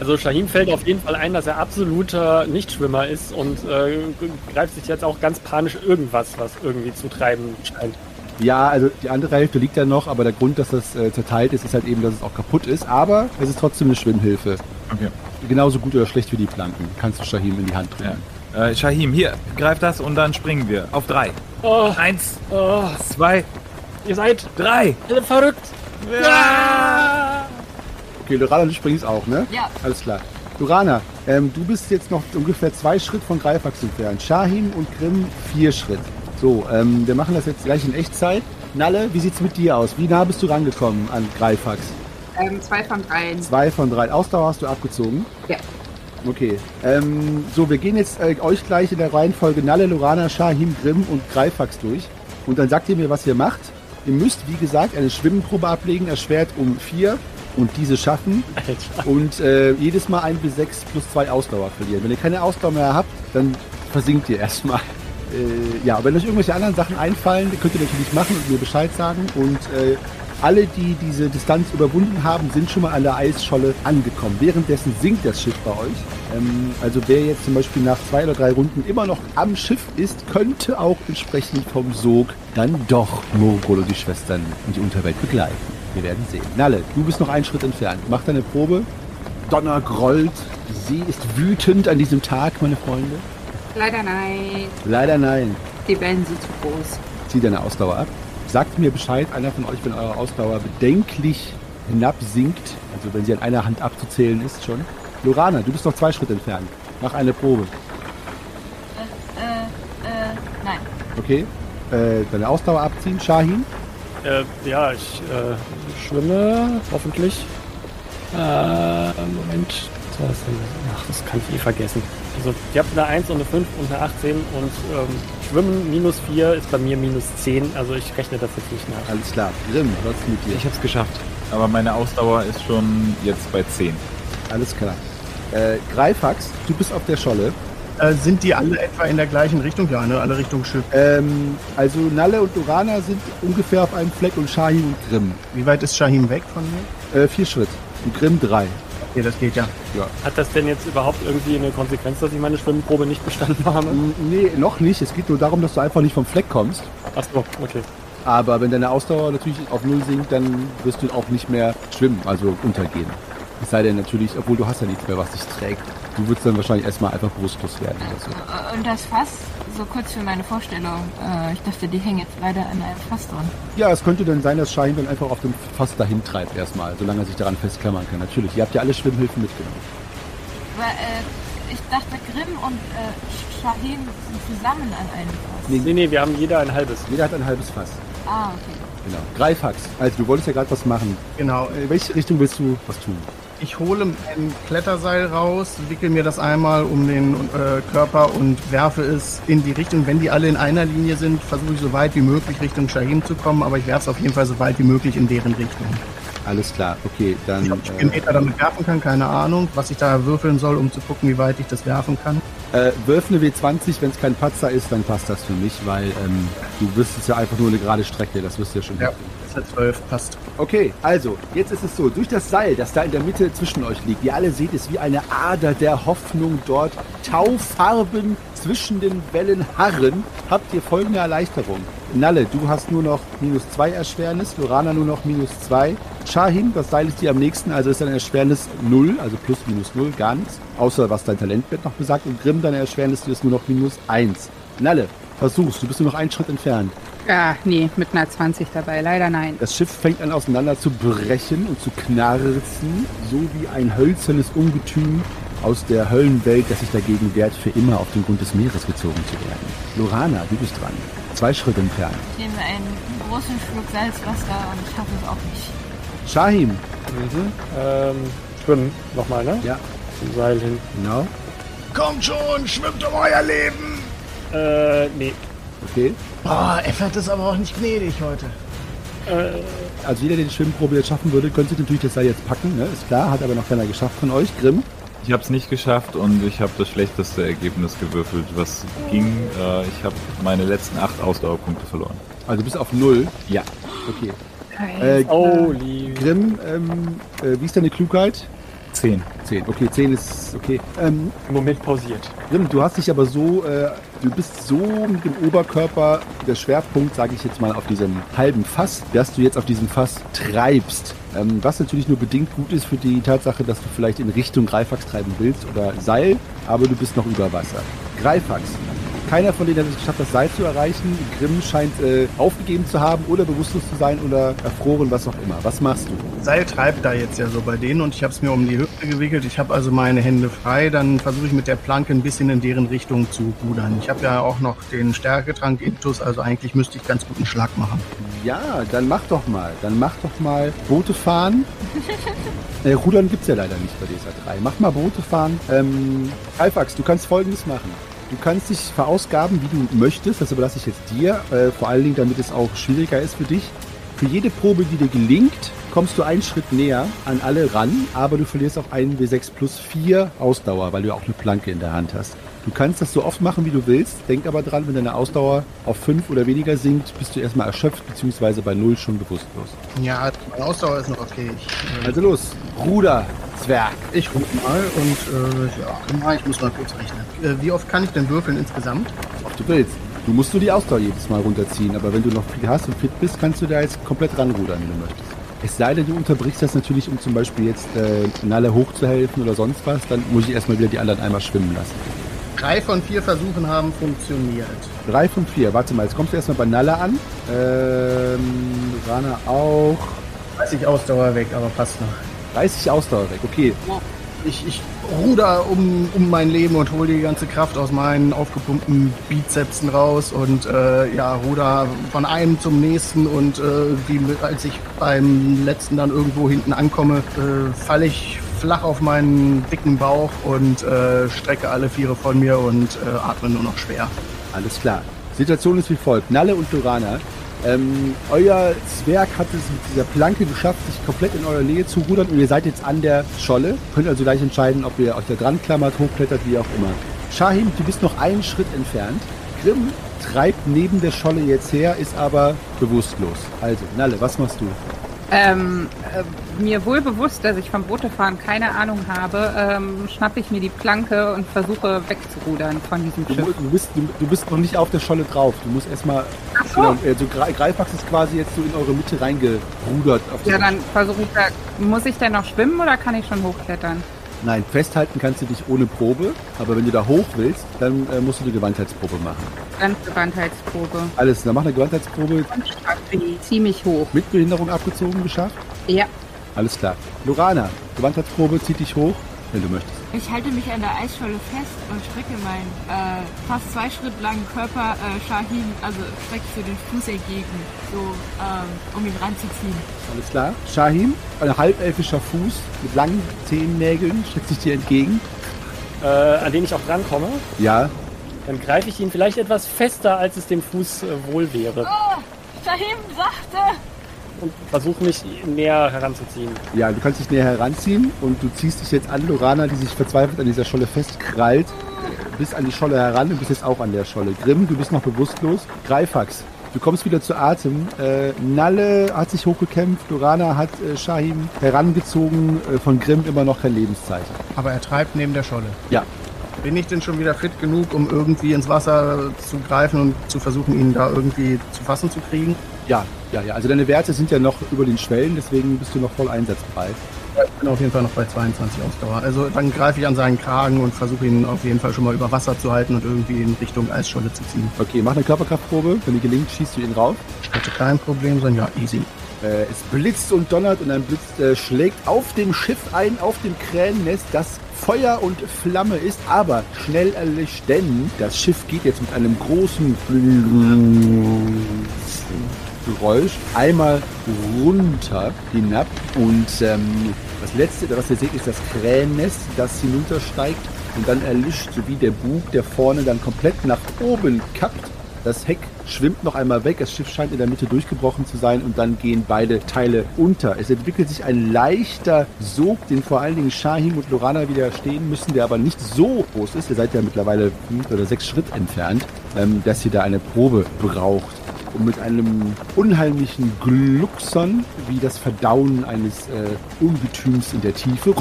Also Shahim fällt auf jeden Fall ein, dass er absoluter Nichtschwimmer ist und äh, greift sich jetzt auch ganz panisch irgendwas, was irgendwie zu treiben scheint.
Ja, also die andere Hälfte liegt ja noch, aber der Grund, dass das äh, zerteilt ist, ist halt eben, dass es auch kaputt ist. Aber es ist trotzdem eine Schwimmhilfe.
Okay.
Genauso gut oder schlecht wie die Planken. Kannst du Shahim in die Hand drücken.
Ja. Äh, Shahim, hier, greif das und dann springen wir. Auf drei.
Oh,
Eins,
oh,
zwei,
ihr seid
drei.
alle verrückt. Ah!
Okay, Lorana, du springst auch, ne?
Ja.
Alles klar. Lorana, ähm, du bist jetzt noch ungefähr zwei Schritt von Greifax entfernt. Shahim und Grimm vier Schritt. So, ähm, wir machen das jetzt gleich in Echtzeit. Nalle, wie sieht's mit dir aus? Wie nah bist du rangekommen an Greifax?
Ähm, zwei von drei.
Zwei von drei. Ausdauer hast du abgezogen?
Ja.
Okay. Ähm, so, wir gehen jetzt äh, euch gleich in der Reihenfolge Nalle, Lorana, Shahim, Grimm und Greifax durch. Und dann sagt ihr mir, was ihr macht. Ihr müsst, wie gesagt, eine Schwimmprobe ablegen, erschwert um vier und diese schaffen.
Alter.
Und äh, jedes Mal ein bis sechs plus zwei Ausdauer verlieren. Wenn ihr keine Ausdauer mehr habt, dann versinkt ihr erstmal. Äh, ja, wenn euch irgendwelche anderen Sachen einfallen, könnt ihr natürlich machen und mir Bescheid sagen. Und äh, alle, die diese Distanz überwunden haben, sind schon mal an der Eisscholle angekommen. Währenddessen sinkt das Schiff bei euch. Ähm, also wer jetzt zum Beispiel nach zwei oder drei Runden immer noch am Schiff ist, könnte auch entsprechend vom Sog dann doch Morgul und die Schwestern in die Unterwelt begleiten. Wir werden sehen. Nalle, du bist noch einen Schritt entfernt. Mach deine Probe. Donner grollt. Sie ist wütend an diesem Tag, meine Freunde.
Leider nein.
Leider nein.
Die Wellen sind zu groß.
Zieh deine Ausdauer ab. Sagt mir Bescheid, einer von euch, wenn eure Ausdauer bedenklich hinabsinkt. Also wenn sie an einer Hand abzuzählen ist schon. Lorana, du bist noch zwei Schritte entfernt. Mach eine Probe.
Äh, äh, nein.
Okay. Äh, deine Ausdauer abziehen. Shahin?
Äh, ja, ich äh, schwimme, hoffentlich. Äh, Moment. Was war das denn? Ach, das kann ich eh vergessen. Also, ich habe eine 1 und eine 5 und eine 18 und ähm, Schwimmen minus 4 ist bei mir minus 10. Also, ich rechne das jetzt nicht nach.
Alles klar. Grimm, was ist mit dir?
Ich hab's geschafft. Aber meine Ausdauer ist schon jetzt bei 10.
Alles klar. Äh, Greifax, du bist auf der Scholle.
Äh, sind die alle etwa in der gleichen Richtung? Ja, ne? Alle Richtung Schiff.
Ähm, also Nalle und Lorana sind ungefähr auf einem Fleck und Shahin und Grimm.
Wie weit ist Shahim weg von mir?
Äh, vier Schritt. Und Grimm drei.
Okay, das geht ja.
Hat das denn jetzt überhaupt irgendwie eine Konsequenz, dass ich meine Schwimmprobe nicht bestanden habe?
Mm, Nee, noch nicht. Es geht nur darum, dass du einfach nicht vom Fleck kommst.
Achso, okay.
Aber wenn deine Ausdauer natürlich auf Null sinkt, dann wirst du auch nicht mehr schwimmen, also untergehen. Es sei denn natürlich, obwohl du hast ja nichts mehr, was dich trägt. Du würdest dann wahrscheinlich erstmal einfach brustlos werden oder so.
Und das Fass, so kurz für meine Vorstellung. Äh, ich dachte, die hängen jetzt leider an einem Fass dran.
Ja, es könnte dann sein, dass Schein dann einfach auf dem Fass dahin treibt erstmal, solange er sich daran festklammern kann. Natürlich, ihr habt ja alle Schwimmhilfen mitgenommen.
Aber äh, ich dachte, Grimm und äh, Shahin sind zusammen an einem Fass.
Nee.
Nee, nee, wir haben jeder ein halbes.
Jeder hat ein halbes Fass.
Ah, okay.
Genau. Greifax, also du wolltest ja gerade was machen.
Genau.
In welche Richtung willst du was tun?
Ich hole ein Kletterseil raus, wickel mir das einmal um den äh, Körper und werfe es in die Richtung. Wenn die alle in einer Linie sind, versuche ich so weit wie möglich Richtung Shahim zu kommen, aber ich werfe es auf jeden Fall so weit wie möglich in deren Richtung.
Alles klar, okay, dann.
Ob ich einen Meter damit werfen kann, keine Ahnung. Was ich da würfeln soll, um zu gucken, wie weit ich das werfen kann.
Äh, wirf eine W20, wenn es kein Patzer ist, dann passt das für mich, weil ähm, du wirst es ja einfach nur eine gerade Strecke, das wirst du ja schon
Ja. Ist 12, passt.
Okay, also, jetzt ist es so, durch das Seil, das da in der Mitte zwischen euch liegt, ihr alle seht es wie eine Ader der Hoffnung dort, Taufarben zwischen den Wellen harren, habt ihr folgende Erleichterung. Nalle, du hast nur noch minus zwei Erschwernis, Lorana nur noch minus zwei. Shahin, das Seil ist dir am nächsten, also ist deine Erschwernis null, also plus minus null, gar nichts. Außer was dein Talentwert noch besagt. Und Grimm, deine Erschwernis ist nur noch minus eins. Nalle, versuch's, du bist nur noch einen Schritt entfernt.
Ja, nee, mit einer 20 dabei. Leider nein.
Das Schiff fängt an auseinander zu brechen und zu knarzen, so wie ein hölzernes Ungetüm aus der Höllenwelt, das sich dagegen wehrt, für immer auf den Grund des Meeres gezogen zu werden. Lorana, du bist dran. Zwei Schritte entfernt.
Ich nehme einen großen Schluck Salzwasser und schaffe es auch nicht.
Shahim.
Mhm. Ähm, schwimmen nochmal, ne?
Ja,
Zum Seil hin.
genau.
Kommt schon, schwimmt um euer Leben!
Äh, nee.
Okay.
Boah, Effert ist aber auch nicht gnädig heute.
Äh,
Also jeder, der die Schwimmprobe jetzt schaffen würde, könnte sich natürlich das Seil jetzt packen, ne? ist klar, hat aber noch keiner geschafft von euch. Grimm.
Ich habe es nicht geschafft und ich habe das schlechteste Ergebnis gewürfelt, was ging. Äh, ich habe meine letzten acht Ausdauerpunkte verloren.
Also du bist auf Null.
Ja.
Okay. Äh. Grimm, ähm, äh, wie ist deine Klugheit?
Zehn.
10. Okay, 10 ist okay. Ähm,
Im Moment pausiert.
Grimm, du hast dich aber so, äh, du bist so mit dem Oberkörper, der Schwerpunkt, sage ich jetzt mal, auf diesem halben Fass, dass du jetzt auf diesem Fass treibst. Ähm, was natürlich nur bedingt gut ist für die Tatsache, dass du vielleicht in Richtung Greifax treiben willst oder Seil, aber du bist noch über Wasser. Greifax. Keiner von denen hat es geschafft, das Seil zu erreichen. Grimm scheint äh, aufgegeben zu haben oder bewusstlos zu sein oder erfroren, was auch immer. Was machst du?
Seil treibt da jetzt ja so bei denen und ich habe es mir um die Hüfte gewickelt. Ich habe also meine Hände frei. Dann versuche ich mit der Planke ein bisschen in deren Richtung zu rudern. Ich habe ja auch noch den Stärketrank Intus, also eigentlich müsste ich ganz guten Schlag machen.
Ja, dann mach doch mal. Dann mach doch mal Boote fahren. äh, Rudern gibt's ja leider nicht bei DSA 3. Mach mal Boote fahren. Ähm, Alfax, du kannst folgendes machen. Du kannst dich verausgaben, wie du möchtest. Das überlasse ich jetzt dir. Äh, vor allen Dingen, damit es auch schwieriger ist für dich. Für jede Probe, die dir gelingt, kommst du einen Schritt näher an alle ran, aber du verlierst auch einen W6 plus 4 Ausdauer, weil du auch eine Planke in der Hand hast. Du kannst das so oft machen, wie du willst. Denk aber dran, wenn deine Ausdauer auf 5 oder weniger sinkt, bist du erstmal erschöpft, beziehungsweise bei 0 schon bewusstlos.
Ja, meine Ausdauer ist noch okay. Ich, äh,
Also los, Ruder, Zwerg.
ich rufe mal und äh, ja, komm mal, ich muss mal kurz rechnen. Äh, wie oft kann ich denn würfeln insgesamt?
So oft du willst. Du musst nur die Ausdauer jedes Mal runterziehen, aber wenn du noch viel hast und fit bist, kannst du da jetzt komplett ranrudern, wenn du möchtest. Es sei denn, du unterbrichst das natürlich, um zum Beispiel jetzt äh, Nalle hochzuhelfen oder sonst was, dann muss ich erstmal wieder die anderen einmal schwimmen lassen.
Drei von vier Versuchen haben funktioniert.
Drei von vier. Warte mal, jetzt kommst du erstmal bei Nalle an. Ähm, Rana auch.
30 Ausdauer weg, aber passt noch.
30 Ausdauer weg, okay.
Ich, ich ruder um, um mein Leben und hole die ganze Kraft aus meinen aufgepumpten Bizepsen raus und äh, ja, ruder von einem zum nächsten und äh, wie als ich beim letzten dann irgendwo hinten ankomme, äh, falle ich flach auf meinen dicken Bauch und äh, strecke alle Viere von mir und äh, atme nur noch schwer.
Alles klar. Situation ist wie folgt. Nalle und Dorana. Ähm, euer Zwerg hat es mit dieser Planke geschafft, sich komplett in eurer Nähe zu rudern und ihr seid jetzt an der Scholle. Könnt also gleich entscheiden, ob ihr euch da dran klammert, hochklettert, wie auch immer. Shahim, du bist noch einen Schritt entfernt. Grimm treibt neben der Scholle jetzt her, ist aber bewusstlos. Also, Nalle, was machst du?
Ähm, äh, mir wohl bewusst, dass ich vom Bootefahren keine Ahnung habe, ähm, schnappe ich mir die Planke und versuche wegzurudern von diesem Schiff.
du, bist, du, du bist noch nicht auf der Scholle drauf. Du musst erstmal.
So.
Genau, so Gre- Greifax ist quasi jetzt so in eure Mitte reingerudert.
Ja, dann versuche ich da. Muss ich denn noch schwimmen oder kann ich schon hochklettern?
Nein, festhalten kannst du dich ohne Probe, aber wenn du da hoch willst, dann äh, musst du eine Gewandheitsprobe machen.
Dann Gewandheitsprobe.
Alles, dann mach eine Gewandheitsprobe
Und schaffe ziemlich hoch.
mit Behinderung abgezogen geschafft.
Ja.
Alles klar. Lorana, Gewandheitsprobe, zieh dich hoch, wenn du möchtest.
Ich halte mich an der Eisscholle fest und strecke meinen äh, fast zwei Schritt langen Körper äh, Shahin, also strecke so den Fuß entgegen, so ähm, um ihn ranzuziehen.
Alles klar. Shahim, ein halbelfischer Fuß mit langen Zehennägeln, streckt sich dir entgegen.
äh, an den ich auch drankomme.
Ja,
Dann greife ich ihn vielleicht etwas fester, als es dem Fuß äh, wohl wäre.
Oh, Shahim sachte!
Und versuche mich näher heranzuziehen.
ja, du kannst dich näher heranziehen und du ziehst dich jetzt an Lorana, die sich verzweifelt an dieser Scholle festkrallt. Bist an die Scholle heran und bist jetzt auch an der Scholle. Grimm, du bist noch bewusstlos. Greifax, du kommst wieder zu Atem. Äh, Nalle hat sich hochgekämpft. Lorana hat äh, Shahim herangezogen. Äh, von Grimm immer noch kein Lebenszeichen.
Aber er treibt neben der Scholle.
Ja.
Bin ich denn schon wieder fit genug, um irgendwie ins Wasser zu greifen und zu versuchen, ihn da irgendwie zu fassen zu kriegen?
Ja, ja, ja. Also deine Werte sind ja noch über den Schwellen, deswegen bist du noch voll einsatzbereit.
Ja, Ich bin auf jeden Fall noch bei 22 Ausdauer. Also dann greife ich an seinen Kragen und versuche ihn auf jeden Fall schon mal über Wasser zu halten und irgendwie in Richtung Eisscholle zu ziehen.
Okay, mach eine Körperkraftprobe. Wenn die gelingt, schießt du ihn rauf.
Sollte kein Problem sein. Ja, easy.
Äh, es blitzt und donnert und ein Blitz äh, schlägt auf dem Schiff ein, auf dem Krähennest, das Feuer und Flamme ist, aber schnell erlischt, denn das Schiff geht jetzt mit einem großen Geräusch einmal runter hinab und ähm, das letzte, was ihr seht, ist das Krähennest, das hinuntersteigt und dann erlischt, sowie der Bug, der vorne dann komplett nach oben kappt. Das Heck schwimmt noch einmal weg, das Schiff scheint in der Mitte durchgebrochen zu sein und dann gehen beide Teile unter. Es entwickelt sich ein leichter Sog, den vor allen Dingen Shahim und Lorana widerstehen müssen, der aber nicht so groß ist. Ihr seid ja mittlerweile fünf oder sechs Schritt entfernt, ähm, dass ihr da eine Probe braucht. Und mit einem unheimlichen Gluckson, wie das Verdauen eines äh, Ungetüms in der Tiefe,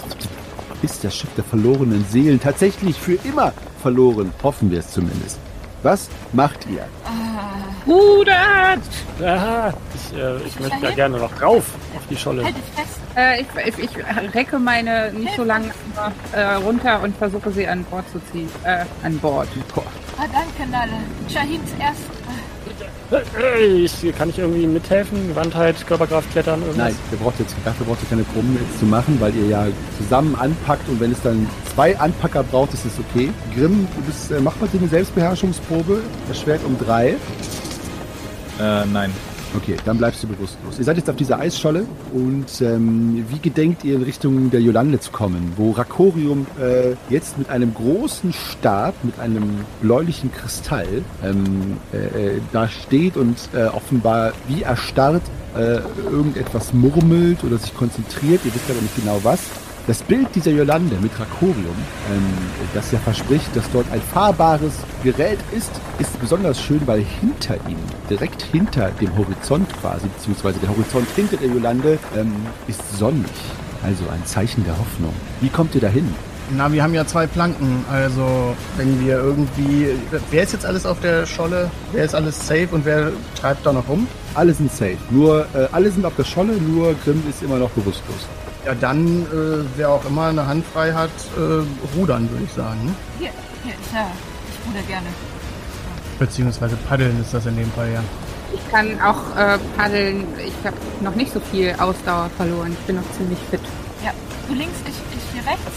ist das Schiff der verlorenen Seelen tatsächlich für immer verloren. Hoffen wir es zumindest. Was macht ihr?
Rudert!
Aha, ich, äh, ich möchte da gerne noch drauf, auf die Scholle.
Halt dich fest!
Äh, ich, ich, ich recke meine nicht so lange äh, runter und versuche sie an Bord zu ziehen. Äh, an Bord.
Oh, danke, Nalle. Shahims erst.
Ich, kann ich irgendwie mithelfen? Gewandheit, Körperkraft, Klettern, irgendwas?
Nein, ihr braucht jetzt, dafür braucht ihr keine Proben jetzt zu machen, weil ihr ja zusammen anpackt und wenn es dann zwei Anpacker braucht, ist es okay. Grimm, du bist, äh, mach mal eine Selbstbeherrschungsprobe. Das Schwert um drei.
Äh, nein.
Okay, dann bleibst du bewusstlos. Ihr seid jetzt auf dieser Eisscholle und ähm, wie gedenkt ihr in Richtung der Jolande zu kommen, wo Rakorium äh, jetzt mit einem großen Stab, mit einem bläulichen Kristall ähm, äh, äh, da steht und äh, offenbar wie erstarrt äh, irgendetwas murmelt oder sich konzentriert, ihr wisst aber nicht genau was. Das Bild dieser Jolande mit Rakorium, ähm, das ja verspricht, dass dort ein fahrbares Gerät ist, ist besonders schön, weil hinter ihm, direkt hinter dem Horizont quasi, beziehungsweise der Horizont hinter der Jolande, ähm, ist sonnig. Also ein Zeichen der Hoffnung. Wie kommt ihr dahin?
Na, wir haben ja zwei Planken. Also, wenn wir irgendwie. Wer ist jetzt alles auf der Scholle? Wer ist alles safe und wer treibt da noch rum?
Alle sind safe. Nur, äh, alle sind auf der Scholle, nur Grimm ist immer noch bewusstlos.
Ja, dann, äh, wer auch immer eine Hand frei hat, äh, rudern, würde ich sagen. Ne?
Hier, hier, klar. Ich ruder gerne.
Beziehungsweise paddeln ist das in dem Fall ja.
Ich kann auch äh, paddeln. Ich habe noch nicht so viel Ausdauer verloren. Ich bin noch ziemlich fit.
Ja, du links, ich, ich hier rechts.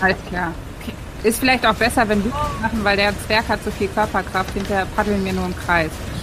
Alles klar.
Okay.
Ist vielleicht auch besser, wenn wir das machen, weil der Zwerg hat so viel Körperkraft. Hinterher paddeln wir nur im Kreis.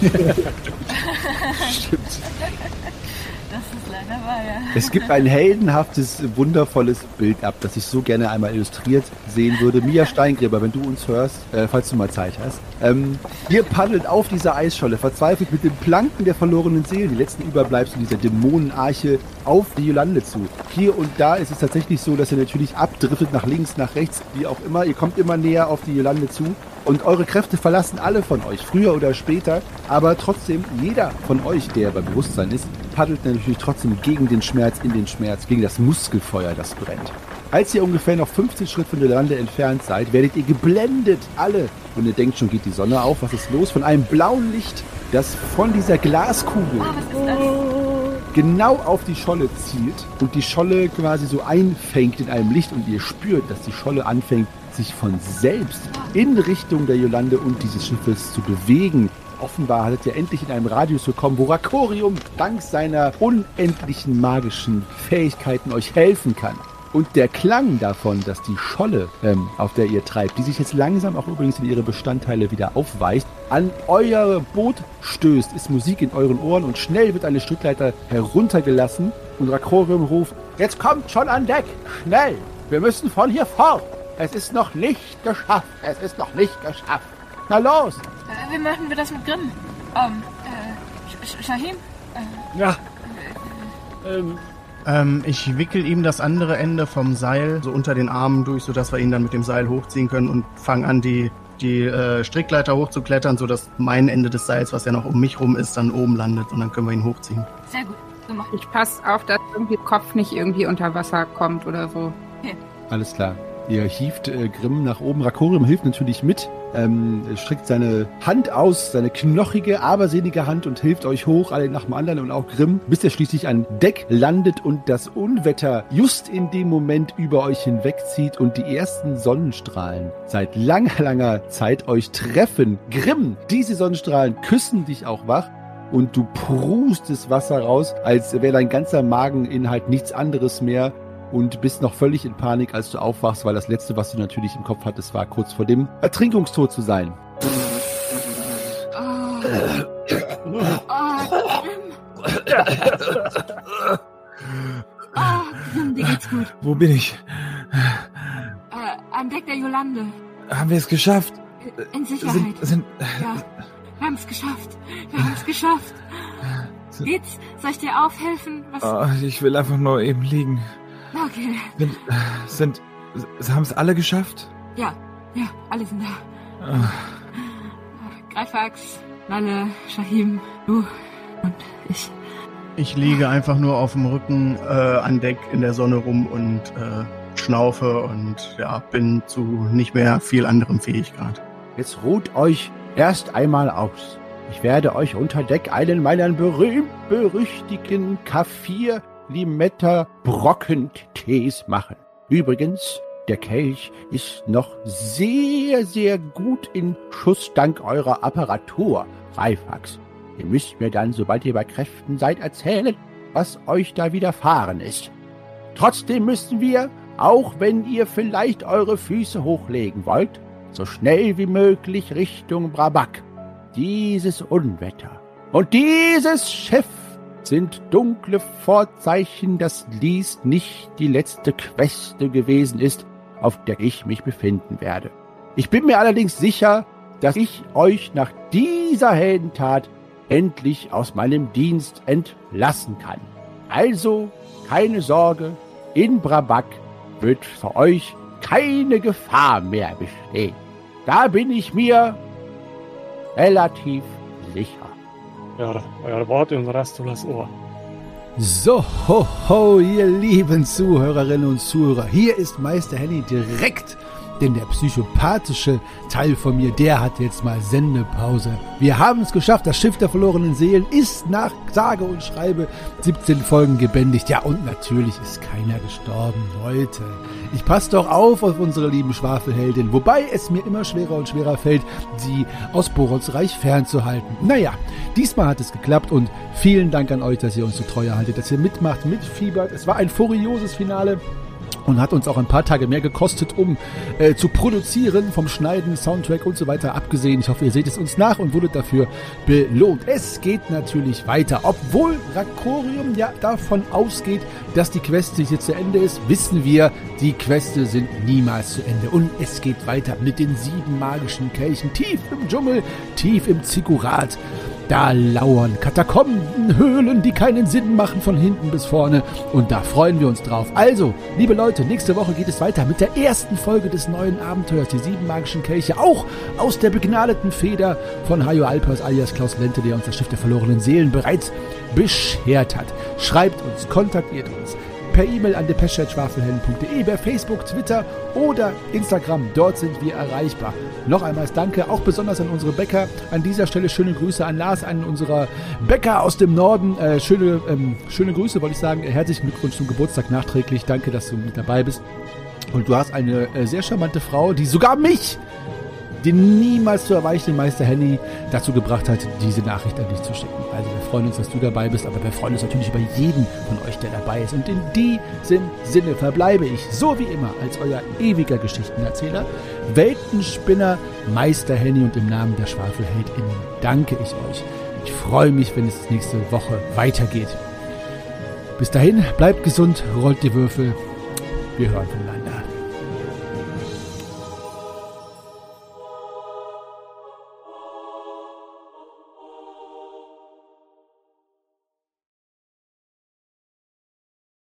Stimmt.
Das ist leider wahr, ja.
Es gibt ein heldenhaftes, wundervolles Bild ab, das ich so gerne einmal illustriert sehen würde. Mia Steingräber, wenn du uns hörst, äh, falls du mal Zeit hast. Ähm, ihr paddelt auf dieser Eisscholle, verzweifelt mit den Planken der verlorenen Seelen, die letzten Überbleibsel dieser Dämonenarche, auf die Jolande zu. Hier und da ist es tatsächlich so, dass ihr natürlich abdriftet nach links, nach rechts, wie auch immer. Ihr kommt immer näher auf die Jolande zu. Und eure Kräfte verlassen alle von euch, früher oder später. Aber trotzdem, jeder von euch, der bei Bewusstsein ist, paddelt natürlich trotzdem gegen den Schmerz, in den Schmerz, gegen das Muskelfeuer, das brennt. Als ihr ungefähr noch 15 Schritt von der Lande entfernt seid, werdet ihr geblendet, alle. Und ihr denkt schon, geht die Sonne auf, was ist los? Von einem blauen Licht, das von dieser Glaskugel
das?
genau auf die Scholle zielt und die Scholle quasi so einfängt in einem Licht und ihr spürt, dass die Scholle anfängt, sich von selbst in Richtung der Jolande und dieses Schiffes zu bewegen. Offenbar hattet ihr endlich in einem Radius gekommen, wo Rakorium dank seiner unendlichen magischen Fähigkeiten euch helfen kann. Und der Klang davon, dass die Scholle, ähm, auf der ihr treibt, die sich jetzt langsam auch übrigens in ihre Bestandteile wieder aufweicht, an euer Boot stößt, ist Musik in euren Ohren und schnell wird eine Strickleiter heruntergelassen und Rakorium ruft, jetzt kommt schon an Deck, schnell, wir müssen von hier fort. Es ist noch nicht geschafft, es ist noch nicht geschafft. Na los,
Äh, wie machen wir das mit Grimm? Ähm, äh, Sh-? Äh,
Ja. Ähm,
Ähm, ich wickel ihm das andere Ende vom Seil so unter den Armen durch, sodass wir ihn dann mit dem Seil hochziehen können und fangen an, die, die äh, Strickleiter hochzuklettern, sodass mein Ende des Seils, was ja noch um mich rum ist, dann oben landet und dann können wir ihn hochziehen.
sehr gut. So machen
Ich passe auf, dass irgendwie Kopf nicht irgendwie unter Wasser kommt oder so.
Alles klar. Ihr hieft äh, Grimm nach oben. Rakorium hilft natürlich mit, ähm, streckt seine Hand aus, seine knochige, abersehnige Hand und hilft euch hoch, alle nach dem anderen und auch Grimm, bis er schließlich an Deck landet und das Unwetter just in dem Moment über euch hinwegzieht und die ersten Sonnenstrahlen seit langer, langer Zeit euch treffen. Grimm, diese Sonnenstrahlen küssen dich auch wach und du prustest Wasser raus, als wäre dein ganzer Mageninhalt nichts anderes mehr und bist noch völlig in Panik, als du aufwachst, weil das letzte, was du natürlich im Kopf hattest, war kurz vor dem Ertrinkungstod zu sein.
Ah, Grimm, dir geht's gut.
Wo bin ich?
Äh, an Deck der Jolande.
Haben wir es geschafft?
In Sicherheit.
Sind, sind,
Ja, wir haben es geschafft. Wir haben es geschafft. Geht's? Soll ich dir aufhelfen? Was?
oh, ich will einfach nur eben liegen.
Okay.
Sind, sind haben es alle geschafft?
Ja, ja, alle sind da.
Ah,
Greifax, Nalle, Shahim, du und ich.
Ich liege einfach nur auf dem Rücken äh, an Deck in der Sonne rum und äh, schnaufe und ja, bin zu nicht mehr viel anderem fähig gerade.
Jetzt ruht euch erst einmal aus. Ich werde euch unter Deck einen meiner berühmt-berüchtigten Kaffir Limetta Brockentees machen. Übrigens, der Kelch ist noch sehr, sehr gut in Schuss dank eurer Apparatur, Reifax. Ihr müsst mir dann, sobald ihr bei Kräften seid, erzählen, was euch da widerfahren ist. Trotzdem müssen wir, auch wenn ihr vielleicht eure Füße hochlegen wollt, so schnell wie möglich Richtung Brabak. Dieses Unwetter und dieses Schiff sind dunkle Vorzeichen, dass dies nicht die letzte Queste gewesen ist, auf der ich mich befinden werde. Ich bin mir allerdings sicher, dass ich euch nach dieser Heldentat endlich aus meinem Dienst entlassen kann. Also keine Sorge, in Brabak wird für euch keine Gefahr mehr bestehen. Da bin ich mir relativ.
Ja, euer Wort und Rastulas Ohr.
So, ho, ho, ihr lieben Zuhörerinnen und Zuhörer. Hier ist Meister Henny direkt denn der psychopathische Teil von mir, der hat jetzt mal Sendepause. Wir haben es geschafft, das Schiff der verlorenen Seelen ist nach sage und schreibe 17 Folgen gebändigt. Ja, und natürlich ist keiner gestorben, Leute. Ich passe doch auf auf unsere lieben Schwafelheldin, wobei es mir immer schwerer und schwerer fällt, sie aus Borons Reich fernzuhalten. Naja, diesmal hat es geklappt und vielen Dank an euch, dass ihr uns so treu haltet, dass ihr mitmacht, mitfiebert. Es war ein furioses Finale und hat uns auch ein paar Tage mehr gekostet, um äh, zu produzieren, vom Schneiden, Soundtrack und so weiter abgesehen. Ich hoffe, ihr seht es uns nach und wurdet dafür belohnt. Es geht natürlich weiter. Obwohl Rakorium ja davon ausgeht, dass die Quest jetzt zu Ende ist, wissen wir, die Queste sind niemals zu Ende. Und es geht weiter mit den sieben magischen Kelchen tief im Dschungel, tief im Zikurat. Da lauern Katakomben, Höhlen, die keinen Sinn machen von hinten bis vorne. Und da freuen wir uns drauf. Also, liebe Leute, nächste Woche geht es weiter mit der ersten Folge des neuen Abenteuers, die sieben magischen Kelche. Auch aus der begnadeten Feder von Hajo Alpers alias Klaus Lente, der uns das Schiff der verlorenen Seelen bereits beschert hat. Schreibt uns, kontaktiert uns per E-Mail an depesche.schwafelhelden.de, bei Facebook, Twitter oder Instagram. Dort sind wir erreichbar. Noch einmal Danke, auch besonders an unsere Bäcker. An dieser Stelle schöne Grüße an Lars, an unserer Bäcker aus dem Norden. Äh, schöne, ähm, schöne Grüße, wollte ich sagen. Herzlichen Glückwunsch zum Geburtstag nachträglich. Danke, dass du mit dabei bist. Und du hast eine äh, sehr charmante Frau, die sogar mich den niemals zu erweichenden Meister Henny dazu gebracht hat, diese Nachricht an dich zu schicken. Also wir freuen uns, dass du dabei bist, aber wir freuen uns natürlich über jeden von euch, der dabei ist. Und in diesem Sinne verbleibe ich, so wie immer, als euer ewiger Geschichtenerzähler, Weltenspinner, Meister Henny und im Namen der SchwafelheldInnen danke ich euch. Ich freue mich, wenn es nächste Woche weitergeht. Bis dahin, bleibt gesund, rollt die Würfel. Wir hören voneinander.